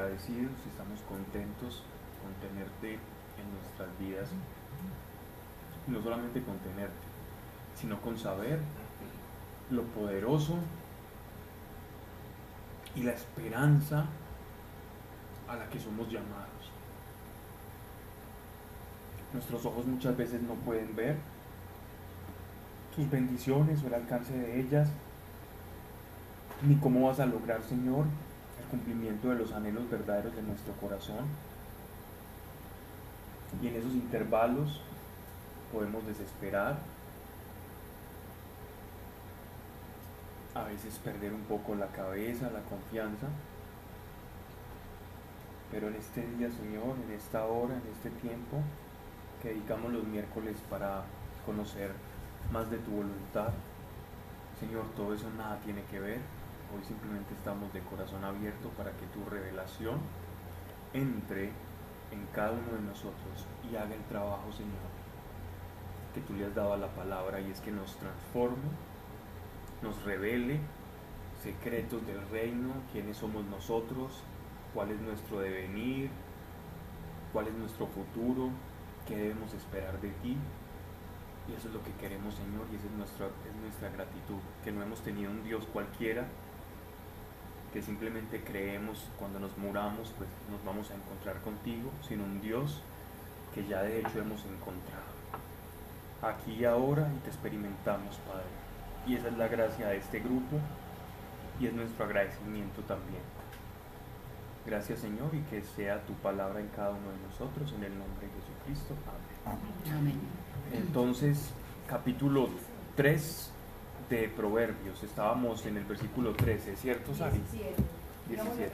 agradecidos y estamos contentos con tenerte en nuestras vidas. No solamente con tenerte, sino con saber lo poderoso y la esperanza a la que somos llamados. Nuestros ojos muchas veces no pueden ver tus bendiciones o el alcance de ellas, ni cómo vas a lograr, Señor, el cumplimiento de los anhelos verdaderos de nuestro corazón. Y en esos intervalos podemos desesperar, a veces perder un poco la cabeza, la confianza. Pero en este día, Señor, en esta hora, en este tiempo que dedicamos los miércoles para conocer más de tu voluntad, Señor, todo eso nada tiene que ver. Hoy simplemente estamos de corazón abierto para que tu revelación entre en cada uno de nosotros y haga el trabajo, Señor, que tú le has dado a la palabra y es que nos transforme, nos revele secretos del reino, quiénes somos nosotros, cuál es nuestro devenir, cuál es nuestro futuro, qué debemos esperar de ti. Y eso es lo que queremos, Señor, y esa es nuestra, es nuestra gratitud, que no hemos tenido un Dios cualquiera, que simplemente creemos cuando nos muramos, pues nos vamos a encontrar contigo, sino un Dios que ya de hecho hemos encontrado. Aquí y ahora y te experimentamos, Padre. Y esa es la gracia de este grupo y es nuestro agradecimiento también. Gracias Señor y que sea tu palabra en cada uno de nosotros, en el nombre de Jesucristo. Amén. Amén. Entonces, capítulo 3 de Proverbios, estábamos en el versículo 13, ¿cierto, Sari? 17.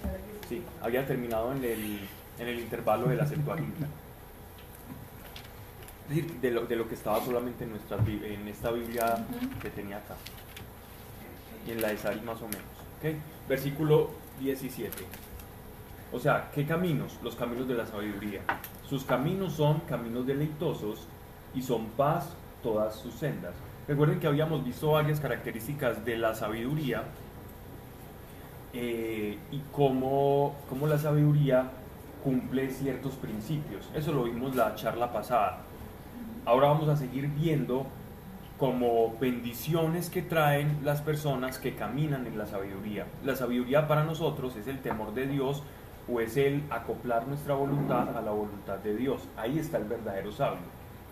Sí, había terminado en el, en el intervalo de la Septuaginta. De lo, de lo que estaba solamente en, nuestra, en esta Biblia que tenía acá. Y en la de Sari más o menos. ¿okay? Versículo 17. O sea, ¿qué caminos? Los caminos de la sabiduría. Sus caminos son caminos deleitosos y son paz todas sus sendas. Recuerden que habíamos visto varias características de la sabiduría eh, y cómo, cómo la sabiduría cumple ciertos principios. Eso lo vimos la charla pasada. Ahora vamos a seguir viendo como bendiciones que traen las personas que caminan en la sabiduría. La sabiduría para nosotros es el temor de Dios o es el acoplar nuestra voluntad a la voluntad de Dios. Ahí está el verdadero sabio,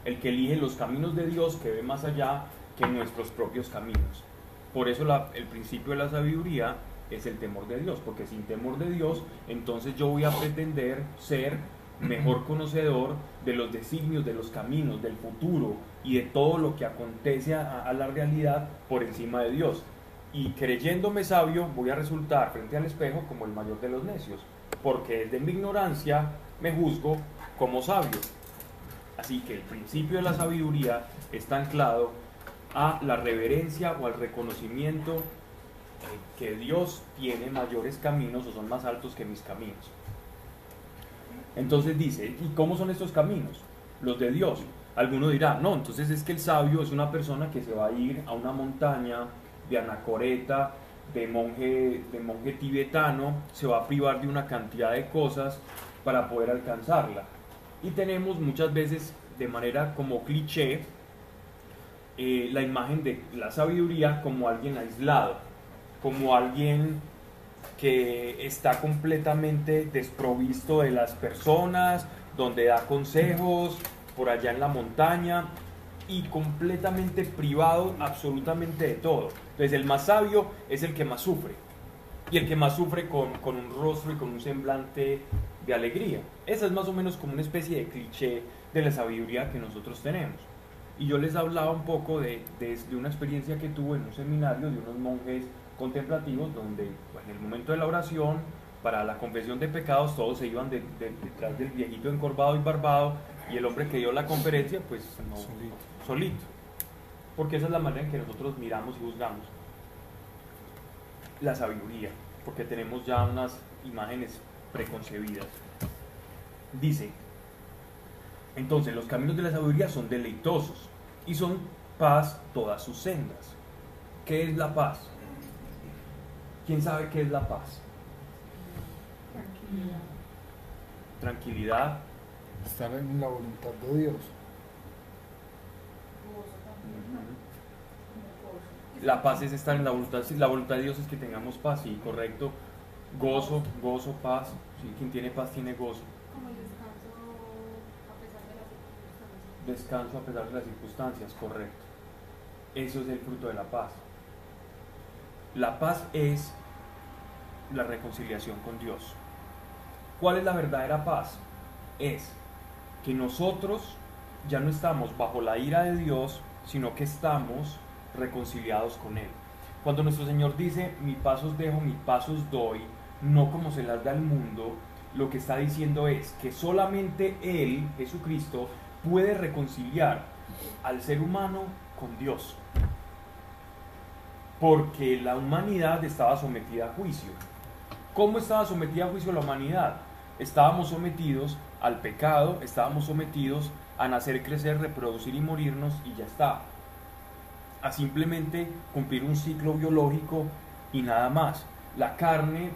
el que elige los caminos de Dios, que ve más allá que nuestros propios caminos. Por eso el principio de la sabiduría es el temor de Dios, porque sin temor de Dios, entonces yo voy a pretender ser mejor conocedor de los designios, de los caminos, del futuro y de todo lo que acontece a, la realidad por encima de Dios. Y creyéndome sabio, voy a resultar frente al espejo como el mayor de los necios, porque desde mi ignorancia me juzgo como sabio. Así que el principio de la sabiduría está anclado a la reverencia o al reconocimiento que Dios tiene mayores caminos o son más altos que mis caminos. Entonces dice, ¿y cómo son estos caminos? Los de Dios. Alguno dirá, no, entonces es que el sabio es una persona que se va a ir a una montaña de anacoreta, de monje, de monje tibetano, se va a privar de una cantidad de cosas para poder alcanzarla. Y tenemos muchas veces de manera como cliché eh, la imagen de la sabiduría como alguien aislado, como alguien que está completamente desprovisto de las personas, donde da consejos por allá en la montaña y completamente privado absolutamente de todo. Entonces el más sabio es el que más sufre y el que más sufre con, con un rostro y con un semblante de alegría. Esa es más o menos como una especie de cliché de la sabiduría que nosotros tenemos. Y yo les hablaba un poco de, de, de una experiencia que tuve en un seminario de unos monjes contemplativos donde en el momento de la oración, para la confesión de pecados, todos se iban detrás del viejito encorvado y barbado y el hombre que dio la conferencia, pues no, solito. solito. Porque esa es la manera en que nosotros miramos y juzgamos la sabiduría, porque tenemos ya unas imágenes preconcebidas. Dice, entonces los caminos de la sabiduría son deleitosos y son paz todas sus sendas. ¿Qué es la paz? ¿Quién sabe qué es la paz? Tranquilidad. tranquilidad. Estar en la voluntad de Dios. La paz es estar en la voluntad. La voluntad de Dios es que tengamos paz, sí, correcto. Gozo, gozo, paz. Sí, quien tiene paz tiene gozo. Como el descanso a pesar de las circunstancias. Descanso a pesar de las circunstancias, correcto. Eso es el fruto de la paz. La paz es la reconciliación con Dios. ¿Cuál es la verdadera paz? Es que nosotros ya no estamos bajo la ira de Dios, sino que estamos reconciliados con Él. Cuando nuestro Señor dice, mi pasos dejo, mi pasos doy, no como se las da el mundo, lo que está diciendo es que solamente Él, Jesucristo, puede reconciliar al ser humano con Dios. Porque la humanidad estaba sometida a juicio. ¿Cómo estaba sometida a juicio la humanidad? Estábamos sometidos al pecado, estábamos sometidos a nacer, crecer, reproducir y morirnos y ya está a simplemente cumplir un ciclo biológico y nada más. La carne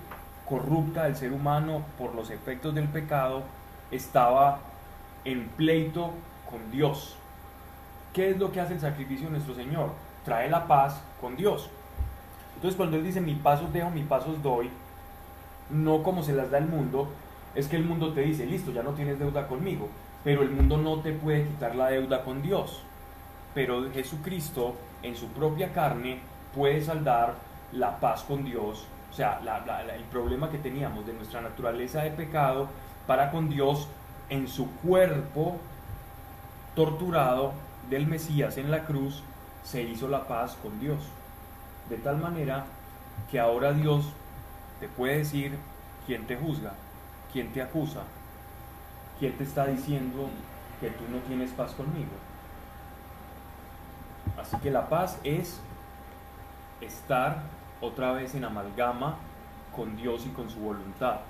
corrupta del ser humano por los efectos del pecado estaba en pleito con Dios. ¿Qué es lo que hace el sacrificio de nuestro Señor? Trae la paz con Dios. Entonces cuando Él dice, mi pasos dejo, mi pasos doy, no como se las da el mundo, es que el mundo te dice, listo, ya no tienes deuda conmigo, pero el mundo no te puede quitar la deuda con Dios. Pero Jesucristo en su propia carne puede saldar la paz con Dios, o sea, el problema que teníamos de nuestra naturaleza de pecado para con Dios en su cuerpo torturado del Mesías en la cruz, se hizo la paz con Dios. De tal manera que ahora Dios te puede decir quién te juzga, quién te acusa, quién te está diciendo que tú no tienes paz conmigo. Así que la paz es estar otra vez en amalgama con Dios y con su voluntad,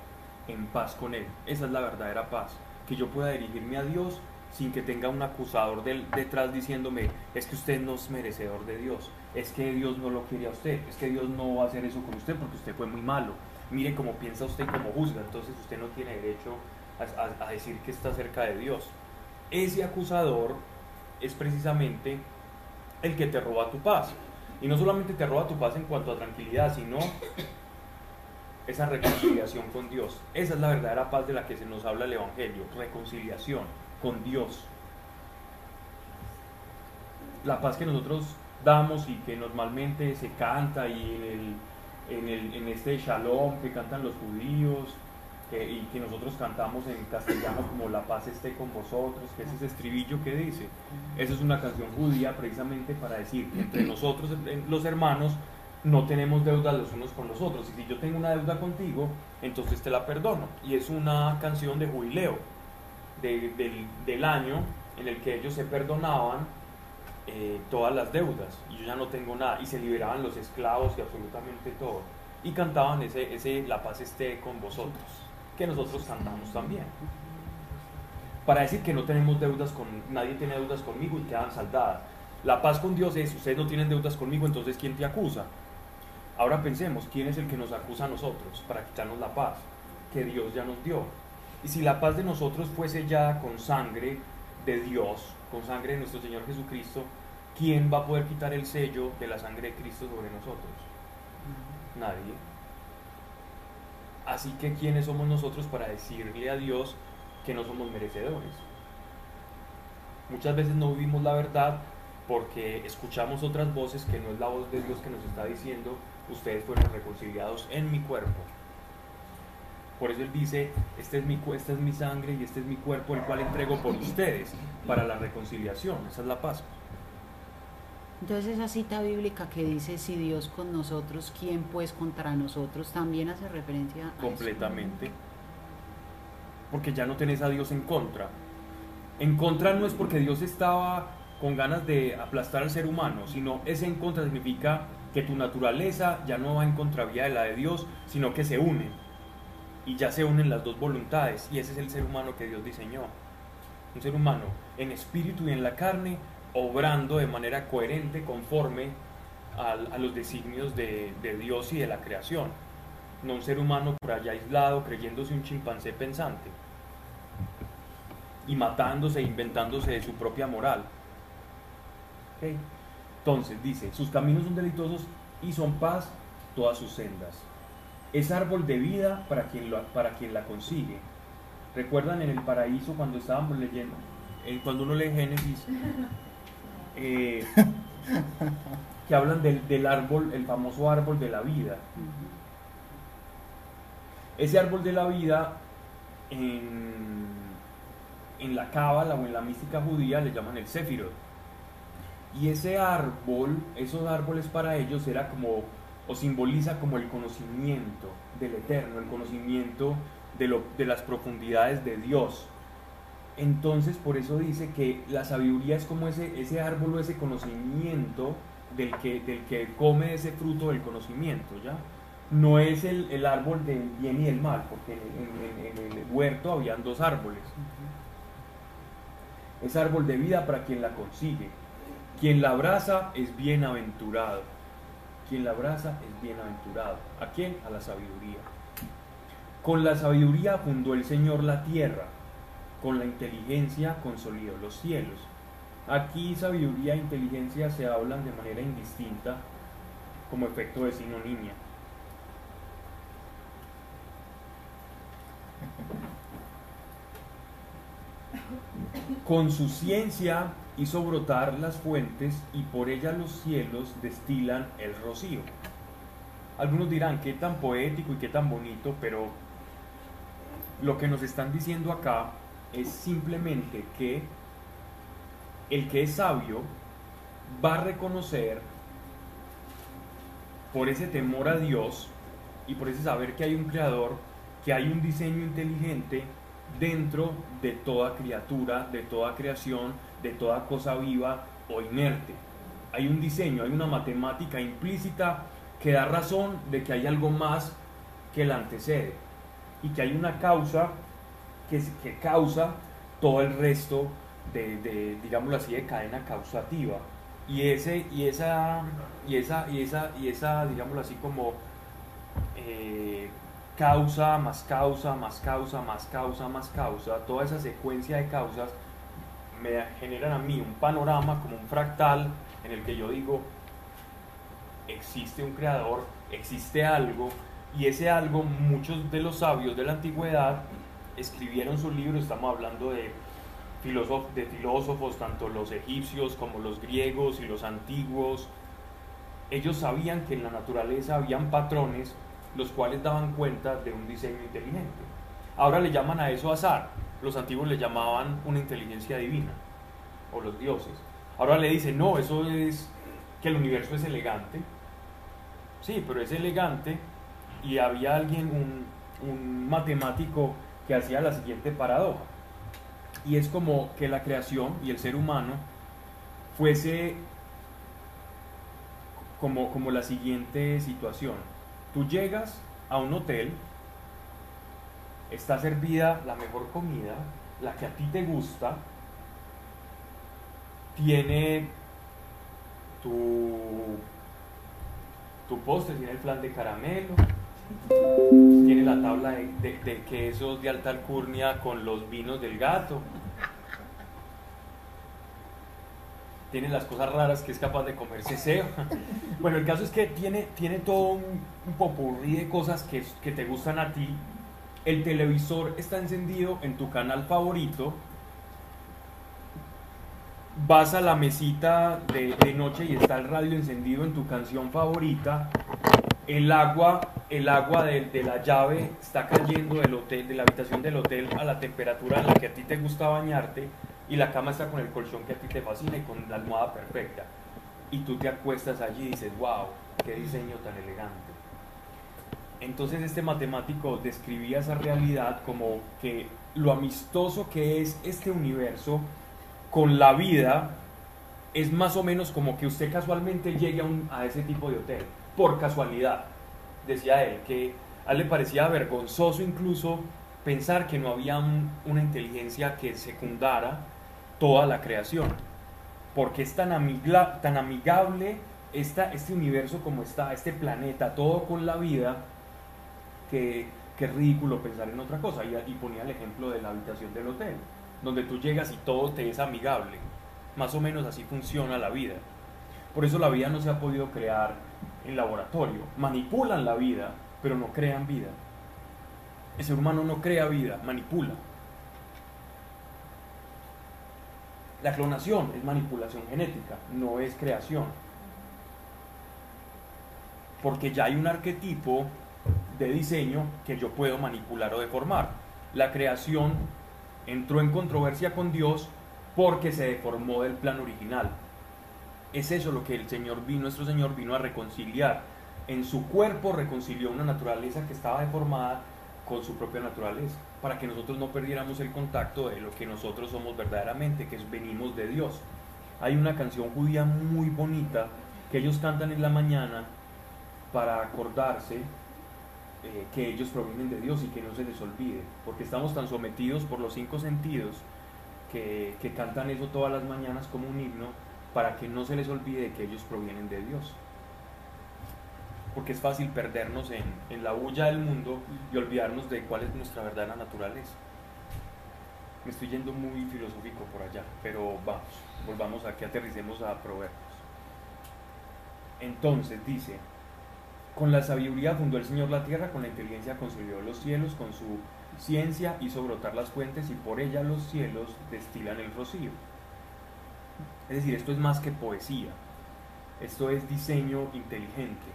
en paz con Él. Esa es la verdadera paz. Que yo pueda dirigirme a Dios sin que tenga un acusador detrás diciéndome, es que usted no es merecedor de Dios, es que Dios no lo quiere a usted, es que Dios no va a hacer eso con usted porque usted fue muy malo. Mire cómo piensa usted y cómo juzga, entonces usted no tiene derecho a, a decir que está cerca de Dios. Ese acusador es precisamente el que te roba tu paz. Y no solamente te roba tu paz en cuanto a tranquilidad, sino esa reconciliación con Dios. Esa es la verdadera paz de la que se nos habla el Evangelio, reconciliación con Dios. La paz que nosotros damos y que normalmente se canta y en, el, en, el, en este shalom que cantan los judíos, y que nosotros cantamos en castellano como La paz esté con vosotros, que es ese estribillo que dice. Esa es una canción judía precisamente para decir que entre nosotros, los hermanos, no tenemos deudas los unos con los otros. Y si yo tengo una deuda contigo, entonces te la perdono. Y es una canción de jubileo del, del, año en el que ellos se perdonaban eh, todas las deudas. Y yo ya no tengo nada. Y se liberaban los esclavos y absolutamente todo. Y cantaban ese, ese La paz esté con vosotros que nosotros cantamos también. Para decir que no tenemos deudas con, nadie tiene deudas conmigo y quedan saldadas. La paz con Dios es, ustedes no tienen deudas conmigo, entonces ¿quién te acusa? Ahora pensemos, ¿quién es el que nos acusa a nosotros para quitarnos la paz? Que Dios ya nos dio. Y si la paz de nosotros fuese ya con sangre de Dios, con sangre de nuestro Señor Jesucristo, ¿quién va a poder quitar el sello de la sangre de Cristo sobre nosotros? Nadie. Así que ¿quiénes somos nosotros para decirle a Dios que no somos merecedores? Muchas veces no vivimos la verdad porque escuchamos otras voces que no es la voz de Dios que nos está diciendo, ustedes fueron reconciliados en mi cuerpo. Por eso Él dice, este es mi, esta es mi sangre y este es mi cuerpo, el cual entrego por ustedes para la reconciliación. Esa es la paz. Entonces esa cita bíblica que dice, si Dios con nosotros, ¿quién pues contra nosotros? También hace referencia a Completamente. Porque ya no tenés a Dios en contra. En contra no es porque Dios estaba con ganas de aplastar al ser humano, sino ese en contra significa que tu naturaleza ya no va en contravía de la de Dios, sino que se unen. Y ya se unen las dos voluntades. Y ese es el ser humano que Dios diseñó. Un ser humano en espíritu y en la carne obrando de manera coherente conforme a, los designios de, Dios y de la creación. No un ser humano por allá aislado creyéndose un chimpancé pensante. y matándose, inventándose de su propia moral. Entonces dice, sus caminos son deleitosos y son paz todas sus sendas. Es árbol de vida para quien, lo- para quien la consigue. ¿Recuerdan en el paraíso cuando estábamos leyendo? Eh, cuando uno lee Génesis, eh, que hablan del, del árbol, el famoso árbol de la vida. Ese árbol de la vida en, en la cábala o en la mística judía le llaman el Sefirot. Y ese árbol, esos árboles para ellos era como, o simboliza como el conocimiento del eterno, el conocimiento de, lo, de las profundidades de Dios. Entonces, por eso dice que la sabiduría es como ese, ese árbol o ese conocimiento del que, del que come ese fruto del conocimiento, ¿ya? No es el, el árbol del bien y del mal, porque en, en- en el huerto habían dos árboles. Es árbol de vida para quien la consigue. Quien la abraza es bienaventurado. Quien la abraza es bienaventurado. ¿A quién? A la sabiduría. Con la sabiduría fundó el Señor la tierra. Con la inteligencia consolidó los cielos. Aquí sabiduría e inteligencia se hablan de manera indistinta como efecto de sinonimia. Con su ciencia hizo brotar las fuentes y por ella los cielos destilan el rocío. Algunos dirán qué tan poético y qué tan bonito, pero lo que nos están diciendo acá es simplemente que el que es sabio va a reconocer por ese temor a Dios y por ese saber que hay un creador, que hay un diseño inteligente dentro de toda criatura, de toda creación, de toda cosa viva o inerte. Hay un diseño, hay una matemática implícita que da razón de que hay algo más que la antecede y que hay una causa que, que causa todo el resto de, de, digámoslo así, de cadena causativa. Y, ese, y, esa, y, esa, y, esa, y esa, digámoslo así, como eh, causa, más causa, más causa, más causa, más causa, toda esa secuencia de causas me generan a mí un panorama como un fractal en el que yo digo, existe un creador, existe algo, y ese algo muchos de los sabios de la antigüedad escribieron su libro, estamos hablando de, filósof- de filósofos, tanto los egipcios como los griegos y los antiguos, ellos sabían que en la naturaleza habían patrones los cuales daban cuenta de un diseño inteligente. Ahora le llaman a eso azar, los antiguos le llamaban una inteligencia divina, o los dioses. Ahora le dicen, no, eso es que el universo es elegante. Sí, pero es elegante y había alguien, un, un matemático que hacía la siguiente paradoja. Y es como que la creación y el ser humano fuese como, como la siguiente situación. Tú llegas a un hotel, está servida la mejor comida, la que a ti te gusta, tiene tu, tu postre, tiene el flan de caramelo, tiene la tabla de, quesos de alta alcurnia con los vinos del gato. Tiene las cosas raras que es capaz de comerse SEO. Bueno, el caso es que tiene, tiene todo un, un popurrí de cosas que, que te gustan a ti. El televisor está encendido en tu canal favorito. Vas a la mesita de, noche y está el radio encendido en tu canción favorita el agua, el agua de, de la llave está cayendo del hotel, de la habitación del hotel a la temperatura en la que a ti te gusta bañarte y la cama está con el colchón que a ti te fascina y con la almohada perfecta. Y tú te acuestas allí y dices, wow, qué diseño tan elegante. Entonces este matemático describía esa realidad como que lo amistoso que es este universo con la vida es más o menos como que usted casualmente llegue a, ese tipo de hotel, por casualidad. Decía él que a él le parecía vergonzoso incluso pensar que no había un- una inteligencia que secundara toda la creación, porque es tan, amigla- tan amigable esta, este universo como está, este planeta, todo con la vida, que, ridículo pensar en otra cosa. Y, y ponía el ejemplo de la habitación del hotel. donde tú llegas y todo te es amigable. Más o menos así funciona la vida. Por eso la vida no se ha podido crear en laboratorio. Manipulan la vida, pero no crean vida. El ser humano no crea vida, manipula. La clonación es manipulación genética, no es creación. Porque ya hay un arquetipo de diseño que yo puedo manipular o deformar. La creación entró en controversia con Dios porque se deformó del plan original. Es eso lo que el Señor vino, nuestro Señor vino a reconciliar. En su cuerpo reconcilió una naturaleza que estaba deformada con su propia naturaleza, para que nosotros no perdiéramos el contacto de lo que nosotros somos verdaderamente, que es venimos de Dios. Hay una canción judía muy bonita que ellos cantan en la mañana para acordarse eh, que ellos provienen de Dios y que no se les olvide, porque estamos tan sometidos por los cinco sentidos que, que cantan eso todas las mañanas como un himno para que no se les olvide que ellos provienen de Dios porque es fácil perdernos en, en, la bulla del mundo y olvidarnos de cuál es nuestra verdadera naturaleza. Me estoy yendo muy filosófico por allá, pero vamos, volvamos a que aterricemos a Proverbios. Entonces dice, con la sabiduría fundó el Señor la tierra, con la inteligencia construyó los cielos, con su ciencia hizo brotar las fuentes y por ella los cielos destilan el rocío. Es decir, esto es más que poesía, esto es diseño inteligente.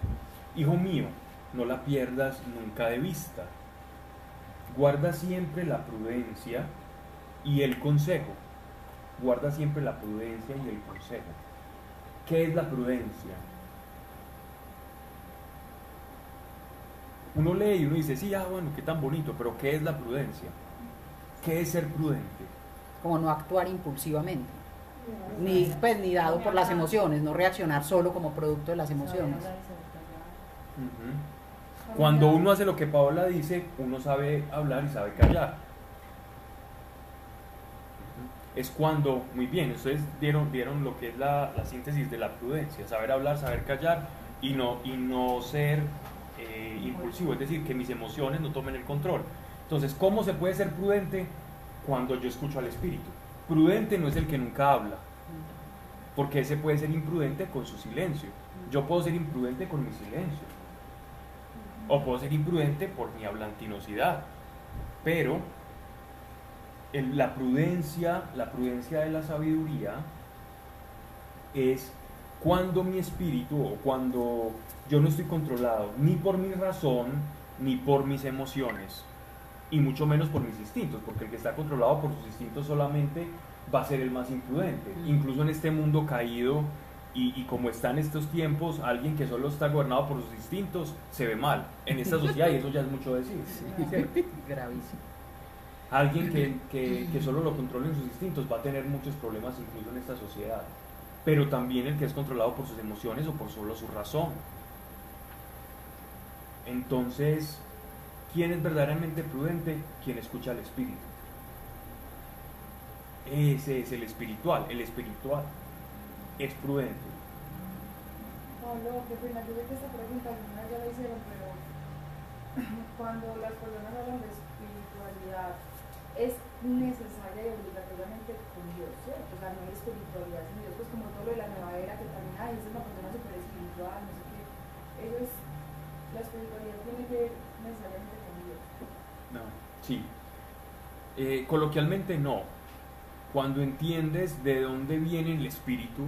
Hijo mío, no la pierdas nunca de vista. Guarda siempre la prudencia y el consejo. Guarda siempre la prudencia y el consejo. ¿Qué es la prudencia? Uno lee y uno dice, sí, ah, bueno, qué tan bonito, pero ¿qué es la prudencia? ¿Qué es ser prudente? Como no actuar impulsivamente, ni, pues, ni dado por las emociones, no reaccionar solo como producto de las emociones. Uh -huh. Cuando uno hace lo que Paola dice, uno sabe hablar y sabe callar. Es cuando, muy bien, ustedes dieron, dieron lo que es la, la, síntesis de la prudencia, saber hablar, saber callar y no, y no ser impulsivo, es decir, que mis emociones no tomen el control. Entonces, ¿cómo se puede ser prudente cuando yo escucho al Espíritu? Prudente no es el que nunca habla, porque ese puede ser imprudente con su silencio. Yo puedo ser imprudente con mi silencio o puedo ser imprudente por mi hablantinosidad. Pero la prudencia, la prudencia de la sabiduría es cuando mi espíritu o cuando yo no estoy controlado ni por mi razón ni por mis emociones y mucho menos por mis instintos, porque el que está controlado por sus instintos solamente va a ser el más imprudente. Incluso en este mundo caído y, y, como están estos tiempos, alguien que solo está gobernado por sus instintos se ve mal en esta sociedad y eso ya es mucho decir. Gravísimo. Alguien que, que, que solo lo controla en sus instintos va a tener muchos problemas incluso en esta sociedad. Pero también el que es controlado por sus emociones o por solo su razón. Entonces, ¿quién es verdaderamente prudente? Quien escucha al Espíritu. Ese es el espiritual, el espiritual es prudente. Pablo, qué pena, esta pregunta algunas ya la hicieron, pero cuando las personas hablan de espiritualidad, es necesaria y obligatoriamente con Dios, ¿cierto? O sea, no hay espiritualidad sin Dios, pues como todo lo de la nueva era que también hay, es una persona súper espiritual, no sé qué. Eso es, la espiritualidad tiene que ver necesariamente con Dios. No, sí. Eh, coloquialmente no, cuando entiendes de dónde viene el espíritu,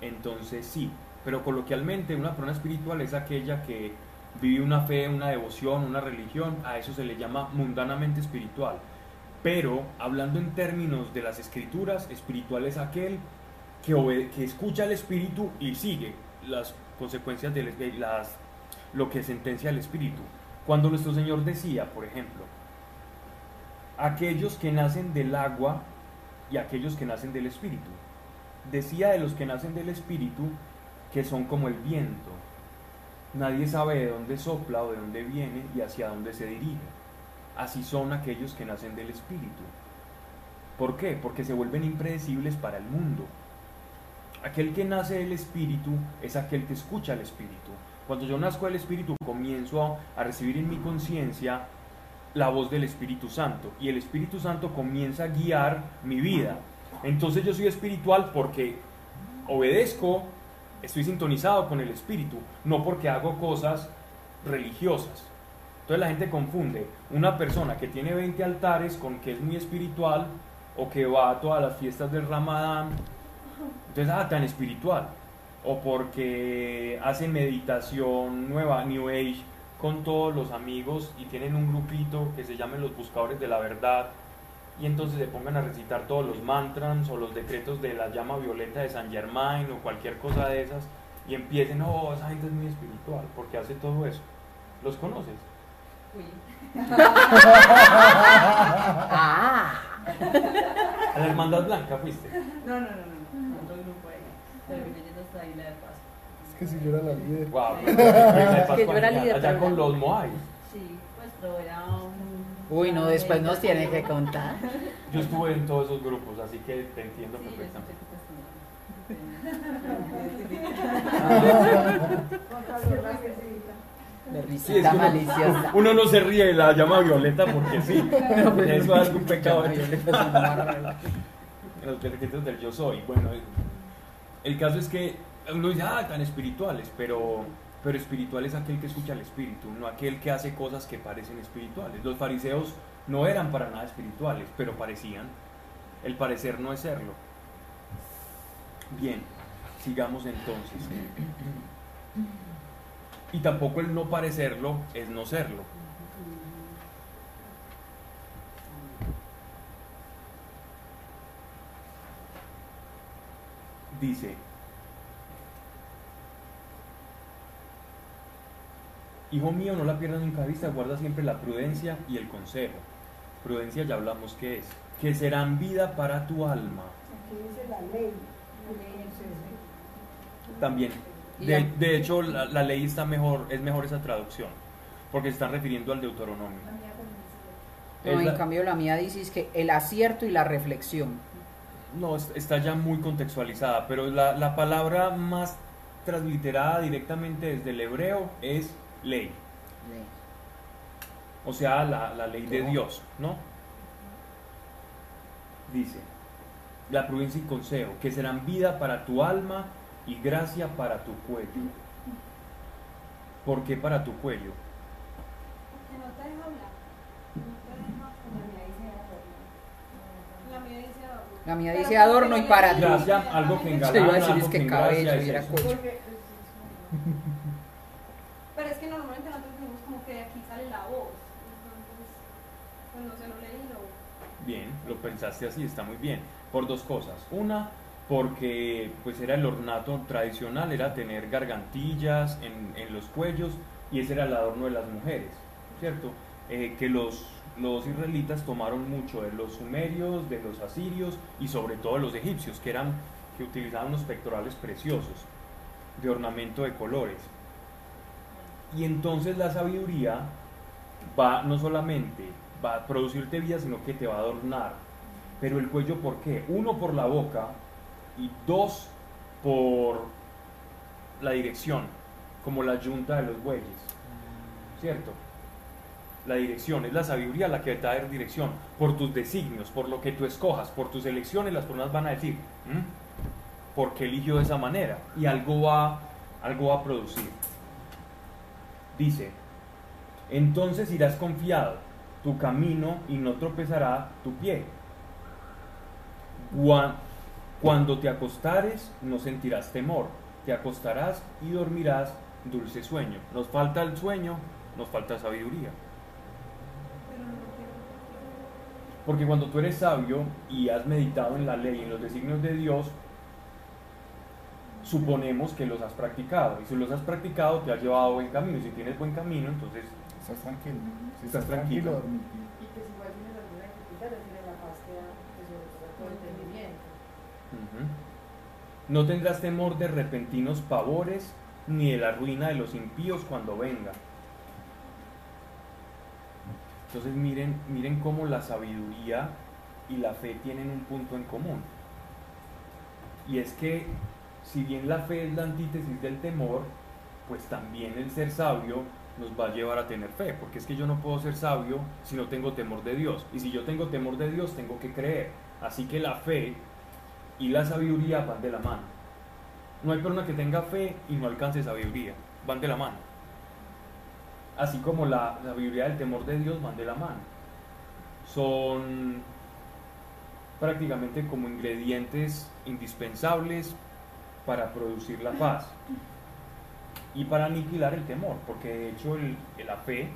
entonces sí. Pero coloquialmente una persona espiritual es aquella que vive una fe, una devoción, una religión, a eso se le llama mundanamente espiritual. Pero hablando en términos de las escrituras, espiritual es aquel que, escucha al espíritu y sigue las consecuencias de las, lo que sentencia el espíritu. Cuando nuestro Señor decía, por ejemplo, aquellos que nacen del agua y aquellos que nacen del espíritu. Decía de los que nacen del espíritu que son como el viento. Nadie sabe de dónde sopla o de dónde viene y hacia dónde se dirige. Así son aquellos que nacen del espíritu. ¿Por qué? Porque se vuelven impredecibles para el mundo. Aquel que nace del espíritu es aquel que escucha al espíritu. Cuando yo nazco del espíritu comienzo a, recibir en mi conciencia la voz del Espíritu Santo y el Espíritu Santo comienza a guiar mi vida. Entonces yo soy espiritual porque obedezco, estoy sintonizado con el Espíritu, no porque hago cosas religiosas. Entonces la gente confunde una persona que tiene 20 altares con que es muy espiritual o que va a todas las fiestas del Ramadán. Entonces, ah, tan espiritual. O porque hace meditación nueva, New Age, con todos los amigos y tienen un grupito que se llamen los buscadores de la verdad y entonces se pongan a recitar todos los mantras o los decretos de la llama violeta de San Germain o cualquier cosa de esas y empiecen, oh, esa gente es muy espiritual porque hace todo eso. ¿Los conoces? Ah, A la Hermandad Blanca fuiste. No, no, no, no. Pero yendo hasta de. Es que si yo era la líder. Wow. Que yo era líder Allá con los Moais. Sí, pues pero era un. uy, no, después nos tiene que contar. Yo estuve en todos esos grupos, así que te entiendo Sí, perfectamente. Sí, es que maliciosa. Uno no se ríe de la llama violeta porque sí. Eso es algún pecado. Ay, los del yo soy. Bueno, el- el caso es que uno dice, ah, tan espirituales, pero, pero espiritual es aquel que escucha al espíritu, no aquel que hace cosas que parecen espirituales. Los fariseos no eran para nada espirituales, pero parecían. El parecer no es serlo. Bien, sigamos entonces. Y tampoco el no parecerlo es no serlo. Dice, Hijo mío, no la pierdas nunca vista, guarda siempre la prudencia y el consejo. Prudencia ya hablamos que es, que serán vida para tu alma. Aquí dice la ley. También, de, la- de hecho, la, la ley está mejor, es mejor esa traducción, porque se está refiriendo al Deuteronomio. No, en cambio la mía dice es que el acierto y la reflexión. No, es- está ya muy contextualizada, pero la, la palabra más transliterada directamente desde el hebreo es ley, o sea, la, la ley de. Dios, ¿no? Dice, la prudencia y consejo, que serán vida para tu alma y gracia para tu cuello. ¿Por qué para tu cuello? Porque no te deja hablar. No te deja La mía dice adorno. La mía dice adorno. Y para la ti. ley Gracia, dice algo que engalana, Se iba a decir es que cabello y era pues, Pero es que normalmente nosotros decimos como que de aquí sale la voz. Entonces, pues no se lo leí, lo. Bien, lo pensaste así, está muy bien. Por dos cosas. Una, porque pues era el ornato tradicional, era tener gargantillas en, en los cuellos y ese era el adorno de las mujeres, ¿cierto? Eh, que los, los israelitas tomaron mucho de los sumerios, de los asirios y sobre todo de los egipcios, que, eran, que utilizaban unos pectorales preciosos de ornamento de colores. Y entonces la sabiduría va no solamente va a producirte vida, sino que te va a adornar. Pero el cuello, ¿por qué? Uno, por la boca y dos, por la dirección, como la yunta de los bueyes. ¿Cierto? La dirección, es la sabiduría la que te va a dar dirección, por tus designios, por lo que tú escojas, por tus elecciones, las personas van a decir, "¿Mm? ¿por qué eligió de esa manera? Y algo va, algo va a producir. Dice, entonces irás confiado tu camino y no tropezará tu pie. Cuando te acostares no sentirás temor, te acostarás y dormirás dulce sueño. Nos falta el sueño, nos falta sabiduría. Pero no lo quiero. Porque cuando tú eres sabio y has meditado en la ley, en los designios de Dios, suponemos que los has practicado. Y si los has practicado, te has llevado a buen camino. Y si tienes buen camino, entonces Estás tranquilo. Si Estás tranquilo. y que si igual tienes alguna dificultad, es decir, en la paz que da, todo todo entendimiento. No tendrás temor de repentinos pavores, ni de la ruina de los impíos cuando venga. Entonces miren, miren cómo la sabiduría y la fe tienen un punto en común. Y es que si bien la fe es la antítesis del temor, pues también el ser sabio nos va a llevar a tener fe, porque es que yo no puedo ser sabio si no tengo temor de Dios. Y si yo tengo temor de Dios, tengo que creer. Así que la fe y la sabiduría van de la mano. No hay persona que tenga fe y no alcance sabiduría, van de la mano. Así como la sabiduría del temor de Dios van de la mano. Son prácticamente como ingredientes indispensables para producir la paz y para aniquilar el temor, porque de hecho el, la fe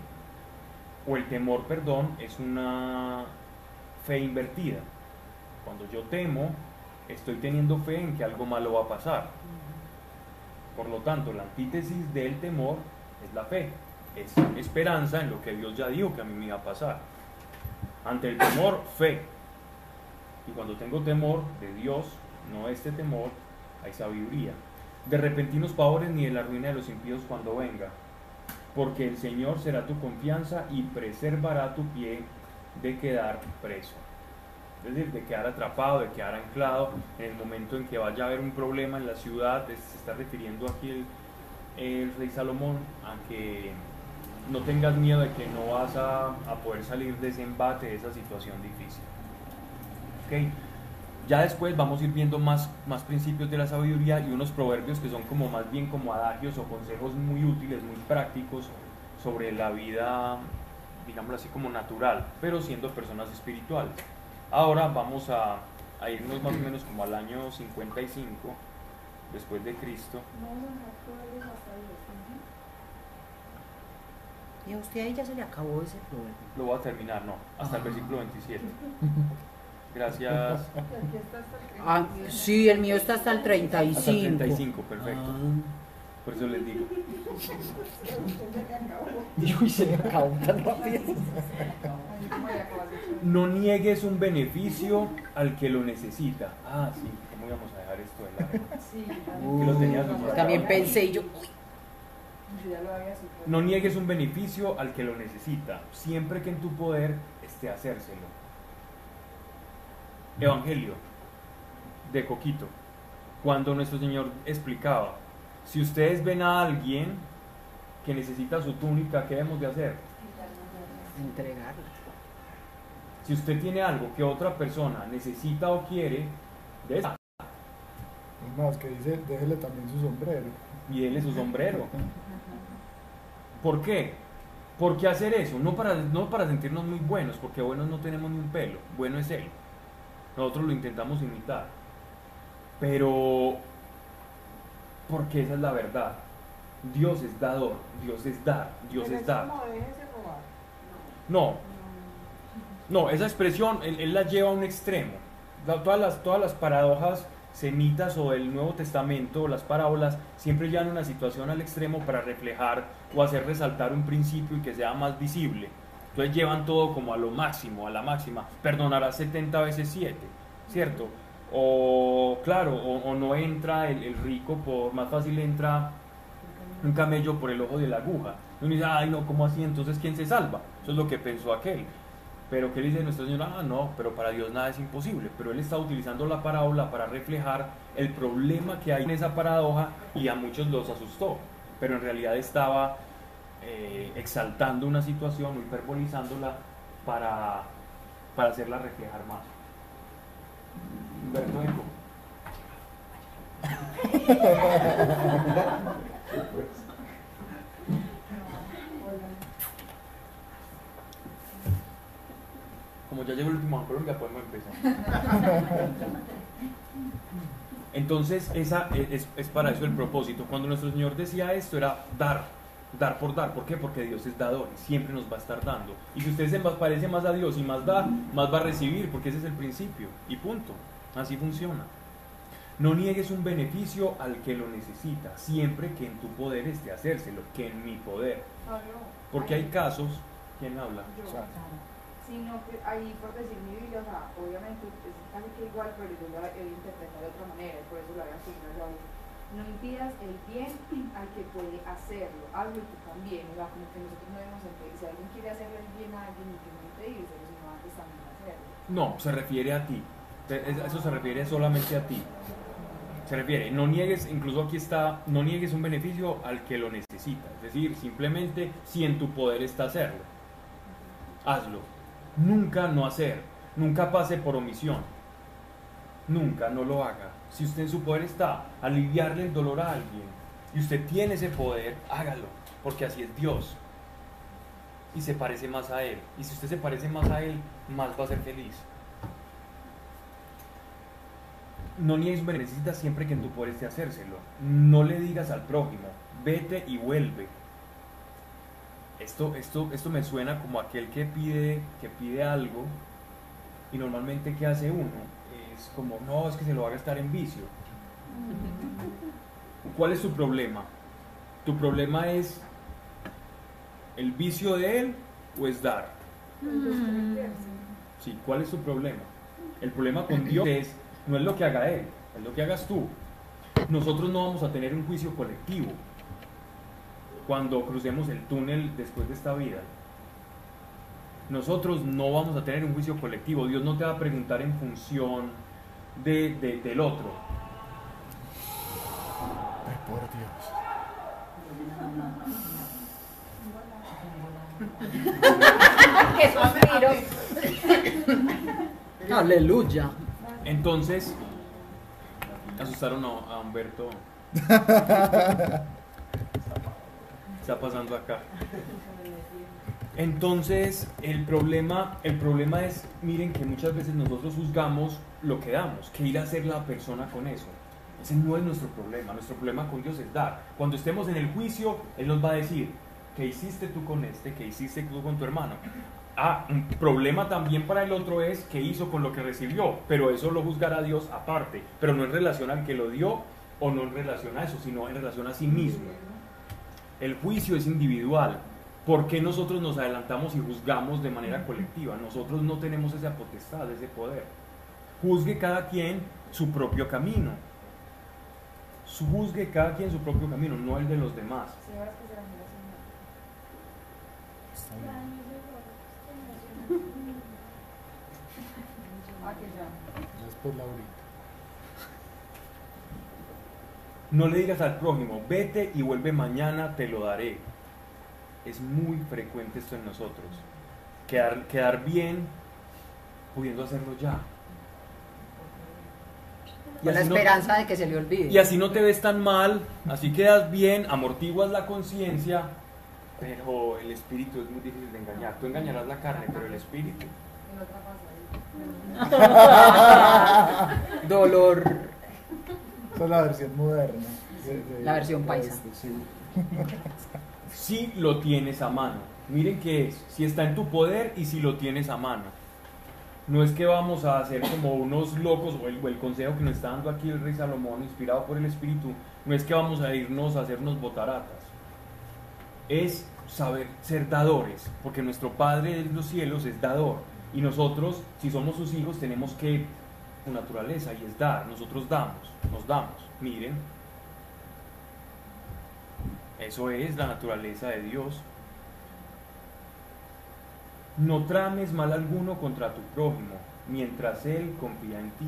o el temor, perdón, es una fe invertida. Cuando yo temo, estoy teniendo fe en que algo malo va a pasar. Por lo tanto, la antítesis del temor es la fe, es esperanza en lo que Dios ya dijo que a mí me iba a pasar. Ante el temor, fe. Y cuando tengo temor de Dios, no este temor, hay sabiduría de repentinos pavores ni de la ruina de los impíos cuando venga, porque el Señor será tu confianza y preservará tu pie de quedar preso. Es decir, de quedar atrapado, de quedar anclado en el momento en que vaya a haber un problema en la ciudad, se está refiriendo aquí el, rey Salomón, a que no tengas miedo de que no vas a, poder salir de ese embate, de esa situación difícil. ¿Okay? Ya después vamos a ir viendo más, más principios de la sabiduría y unos proverbios que son como más bien como adagios o consejos muy útiles, muy prácticos sobre la vida, digámoslo así, como natural, pero siendo personas espirituales. Ahora vamos a, irnos más o menos como al año 55 después de Cristo. Y a usted ahí ya se le acabó ese proverbio. Lo voy a terminar, no, hasta el versículo 27. Gracias. Ah, sí, el mío está hasta el 35. Hasta el 35, perfecto. Ah. Por eso les digo. Uy, se me acabó tan rápido. No niegues un beneficio al que lo necesita. Ah, sí, ¿cómo íbamos a dejar esto de lado? Sí, Que lo tenías acá. También pensé y yo, uy, Yo ya lo había superado. No niegues un beneficio al que lo necesita, siempre que en tu poder esté hacérselo. Evangelio de Coquito, cuando nuestro Señor explicaba, si ustedes ven a alguien que necesita su túnica, ¿qué debemos de hacer? entregarla. Si usted tiene algo que otra persona necesita o quiere, de esa, Es más, que dice, déjele también su sombrero. y déle su sombrero. ¿Por qué? ¿Por qué hacer eso? No para, no para sentirnos muy buenos, porque buenos no tenemos ni un pelo, bueno es Él. Nosotros lo intentamos imitar. Pero, porque esa es la verdad. Dios es dador, Dios es dar, Dios es dar. No, no, esa expresión él, él la lleva a un extremo. Todas las, todas las paradojas semitas o del Nuevo Testamento, o las parábolas, siempre llevan una situación al extremo para reflejar o hacer resaltar un principio y que sea más visible. Entonces llevan todo como a lo máximo, a la máxima. Perdonarás 70 veces 7, ¿cierto? O, claro, o, o no entra el, el rico, por más fácil entra un camello por el ojo de la aguja. Y uno dice, ay, no, ¿cómo así? Entonces, ¿quién se salva? Eso es lo que pensó aquel. Pero ¿qué dice nuestro Señor? Ah, no, pero para Dios nada es imposible. Pero Él está utilizando la parábola para reflejar el problema que hay en esa paradoja y a muchos los asustó. Pero en realidad estaba eh, exaltando una situación o hiperbolizándola para, para hacerla reflejar más. Humberto Eco. Como ya llegó el último a Colombia, podemos empezar. Entonces, esa es, es para eso el propósito. Cuando nuestro Señor decía esto, era dar, dar por dar. ¿Por qué? Porque Dios es dador y siempre nos va a estar dando. Y si usted se parece más a Dios y más da, más va a recibir, porque ese es el principio. Y punto. Así funciona. No niegues un beneficio al que lo necesita, siempre que en tu poder esté hacérselo, que en mi poder. Porque hay casos, ¿quién habla? Yo, sino que ahí por decir mi Biblia, o sea, obviamente es casi que igual, pero yo lo he interpretado de otra manera, por eso lo había escrito No impidas el bien al que puede hacerlo, hazlo tú también, o sea, como que nosotros no debemos impedir, si alguien quiere hacerle el bien a alguien, no tiene que sino antes también hacerlo. No, se refiere a ti. Eso se refiere solamente a ti. Se refiere, no niegues, incluso aquí está, no niegues un beneficio al que lo necesita. Es decir, simplemente si en tu poder está hacerlo, hazlo. Nunca no hacer, nunca pase por omisión. Nunca no lo haga. Si usted en su poder está, aliviarle el dolor a alguien y usted tiene ese poder, hágalo, porque así es Dios. Y se parece más a Él. Y si usted se parece más a Él, más va a ser feliz. No niegues necesitas siempre que en tu poder esté hacérselo. No le digas al prójimo, vete y vuelve. Esto, esto, esto me suena como aquel que pide, que pide algo y normalmente ¿qué hace uno? Es como, no, es que se lo va a gastar en vicio. ¿Cuál es tu problema? ¿Tu problema es el vicio de él o es dar? Sí, ¿cuál es tu problema? El problema con Dios es, no es lo que haga él, es lo que hagas tú. Nosotros no vamos a tener un juicio colectivo cuando crucemos el túnel después de esta vida. Nosotros no vamos a tener un juicio colectivo. Dios no te va a preguntar en función de, de- del otro. Ay, por Dios. ¡Qué suspiro! Aleluya. Entonces, asustaron a, a Humberto. Está pasando acá. Entonces, el problema, el problema es, miren que muchas veces nosotros juzgamos lo que damos, que ir a hacer la persona con eso. Ese no es nuestro problema, nuestro problema con Dios es dar. Cuando estemos en el juicio, Él nos va a decir, ¿qué hiciste tú con este? ¿Qué hiciste tú con tu hermano? Ah, un problema también para el otro es qué hizo con lo que recibió, pero eso lo juzgará Dios aparte, pero no en relación al que lo dio o no en relación a eso, sino en relación a sí mismo. El juicio es individual. ¿Por qué nosotros nos adelantamos y juzgamos de manera colectiva? Nosotros no tenemos esa potestad, ese poder. Juzgue cada quien su propio camino. Su- Juzgue cada quien su propio camino, no el de los demás. Señoras que serán generacionales. Está bien. Ah, que ya. Ya Después Laurita. No le digas al prójimo, vete y vuelve mañana, te lo daré. Es muy frecuente esto en nosotros. Quedar, quedar bien pudiendo hacerlo ya. Con la no- esperanza de que se le olvide. y así no te ves tan mal, así quedas bien, amortiguas la conciencia, pero el espíritu es muy difícil de engañar. Tú engañarás la carne, pero el espíritu. En otra fase ahí. Dolor. Esa es la versión moderna. de- de- La versión de paisa. sí. Si lo tienes a mano. Miren qué es, si está en tu poder y si lo tienes a mano. No es que vamos a hacer como unos locos, o el, o el consejo que nos está dando aquí el rey Salomón, inspirado por el Espíritu, no es que vamos a irnos a hacernos botaratas. Es saber ser dadores, porque nuestro Padre de los cielos es dador. Y nosotros, si somos sus hijos, tenemos que, su naturaleza, y es dar. Nosotros damos, nos damos. Miren, eso es la naturaleza de Dios. No trames mal alguno contra tu prójimo, mientras él confía en ti.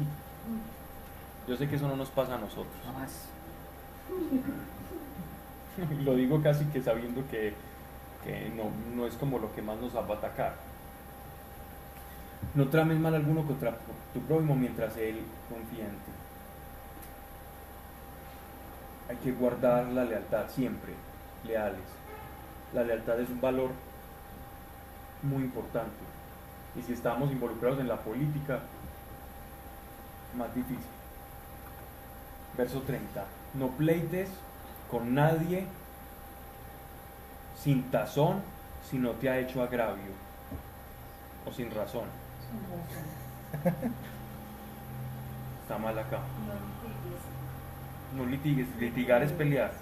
Yo sé que eso no nos pasa a nosotros. Lo digo casi que sabiendo que, que no, no es como lo que más nos va a atacar. No trames mal alguno contra tu prójimo mientras él confía en ti. Hay que guardar la lealtad siempre, leales. La lealtad es un valor muy importante. Y si estamos involucrados en la política, más difícil. Verso 30. No pleites con nadie sin tazón si no te ha hecho agravio o sin razón. Está mal acá. No litigues. No litigues, litigar es pelear.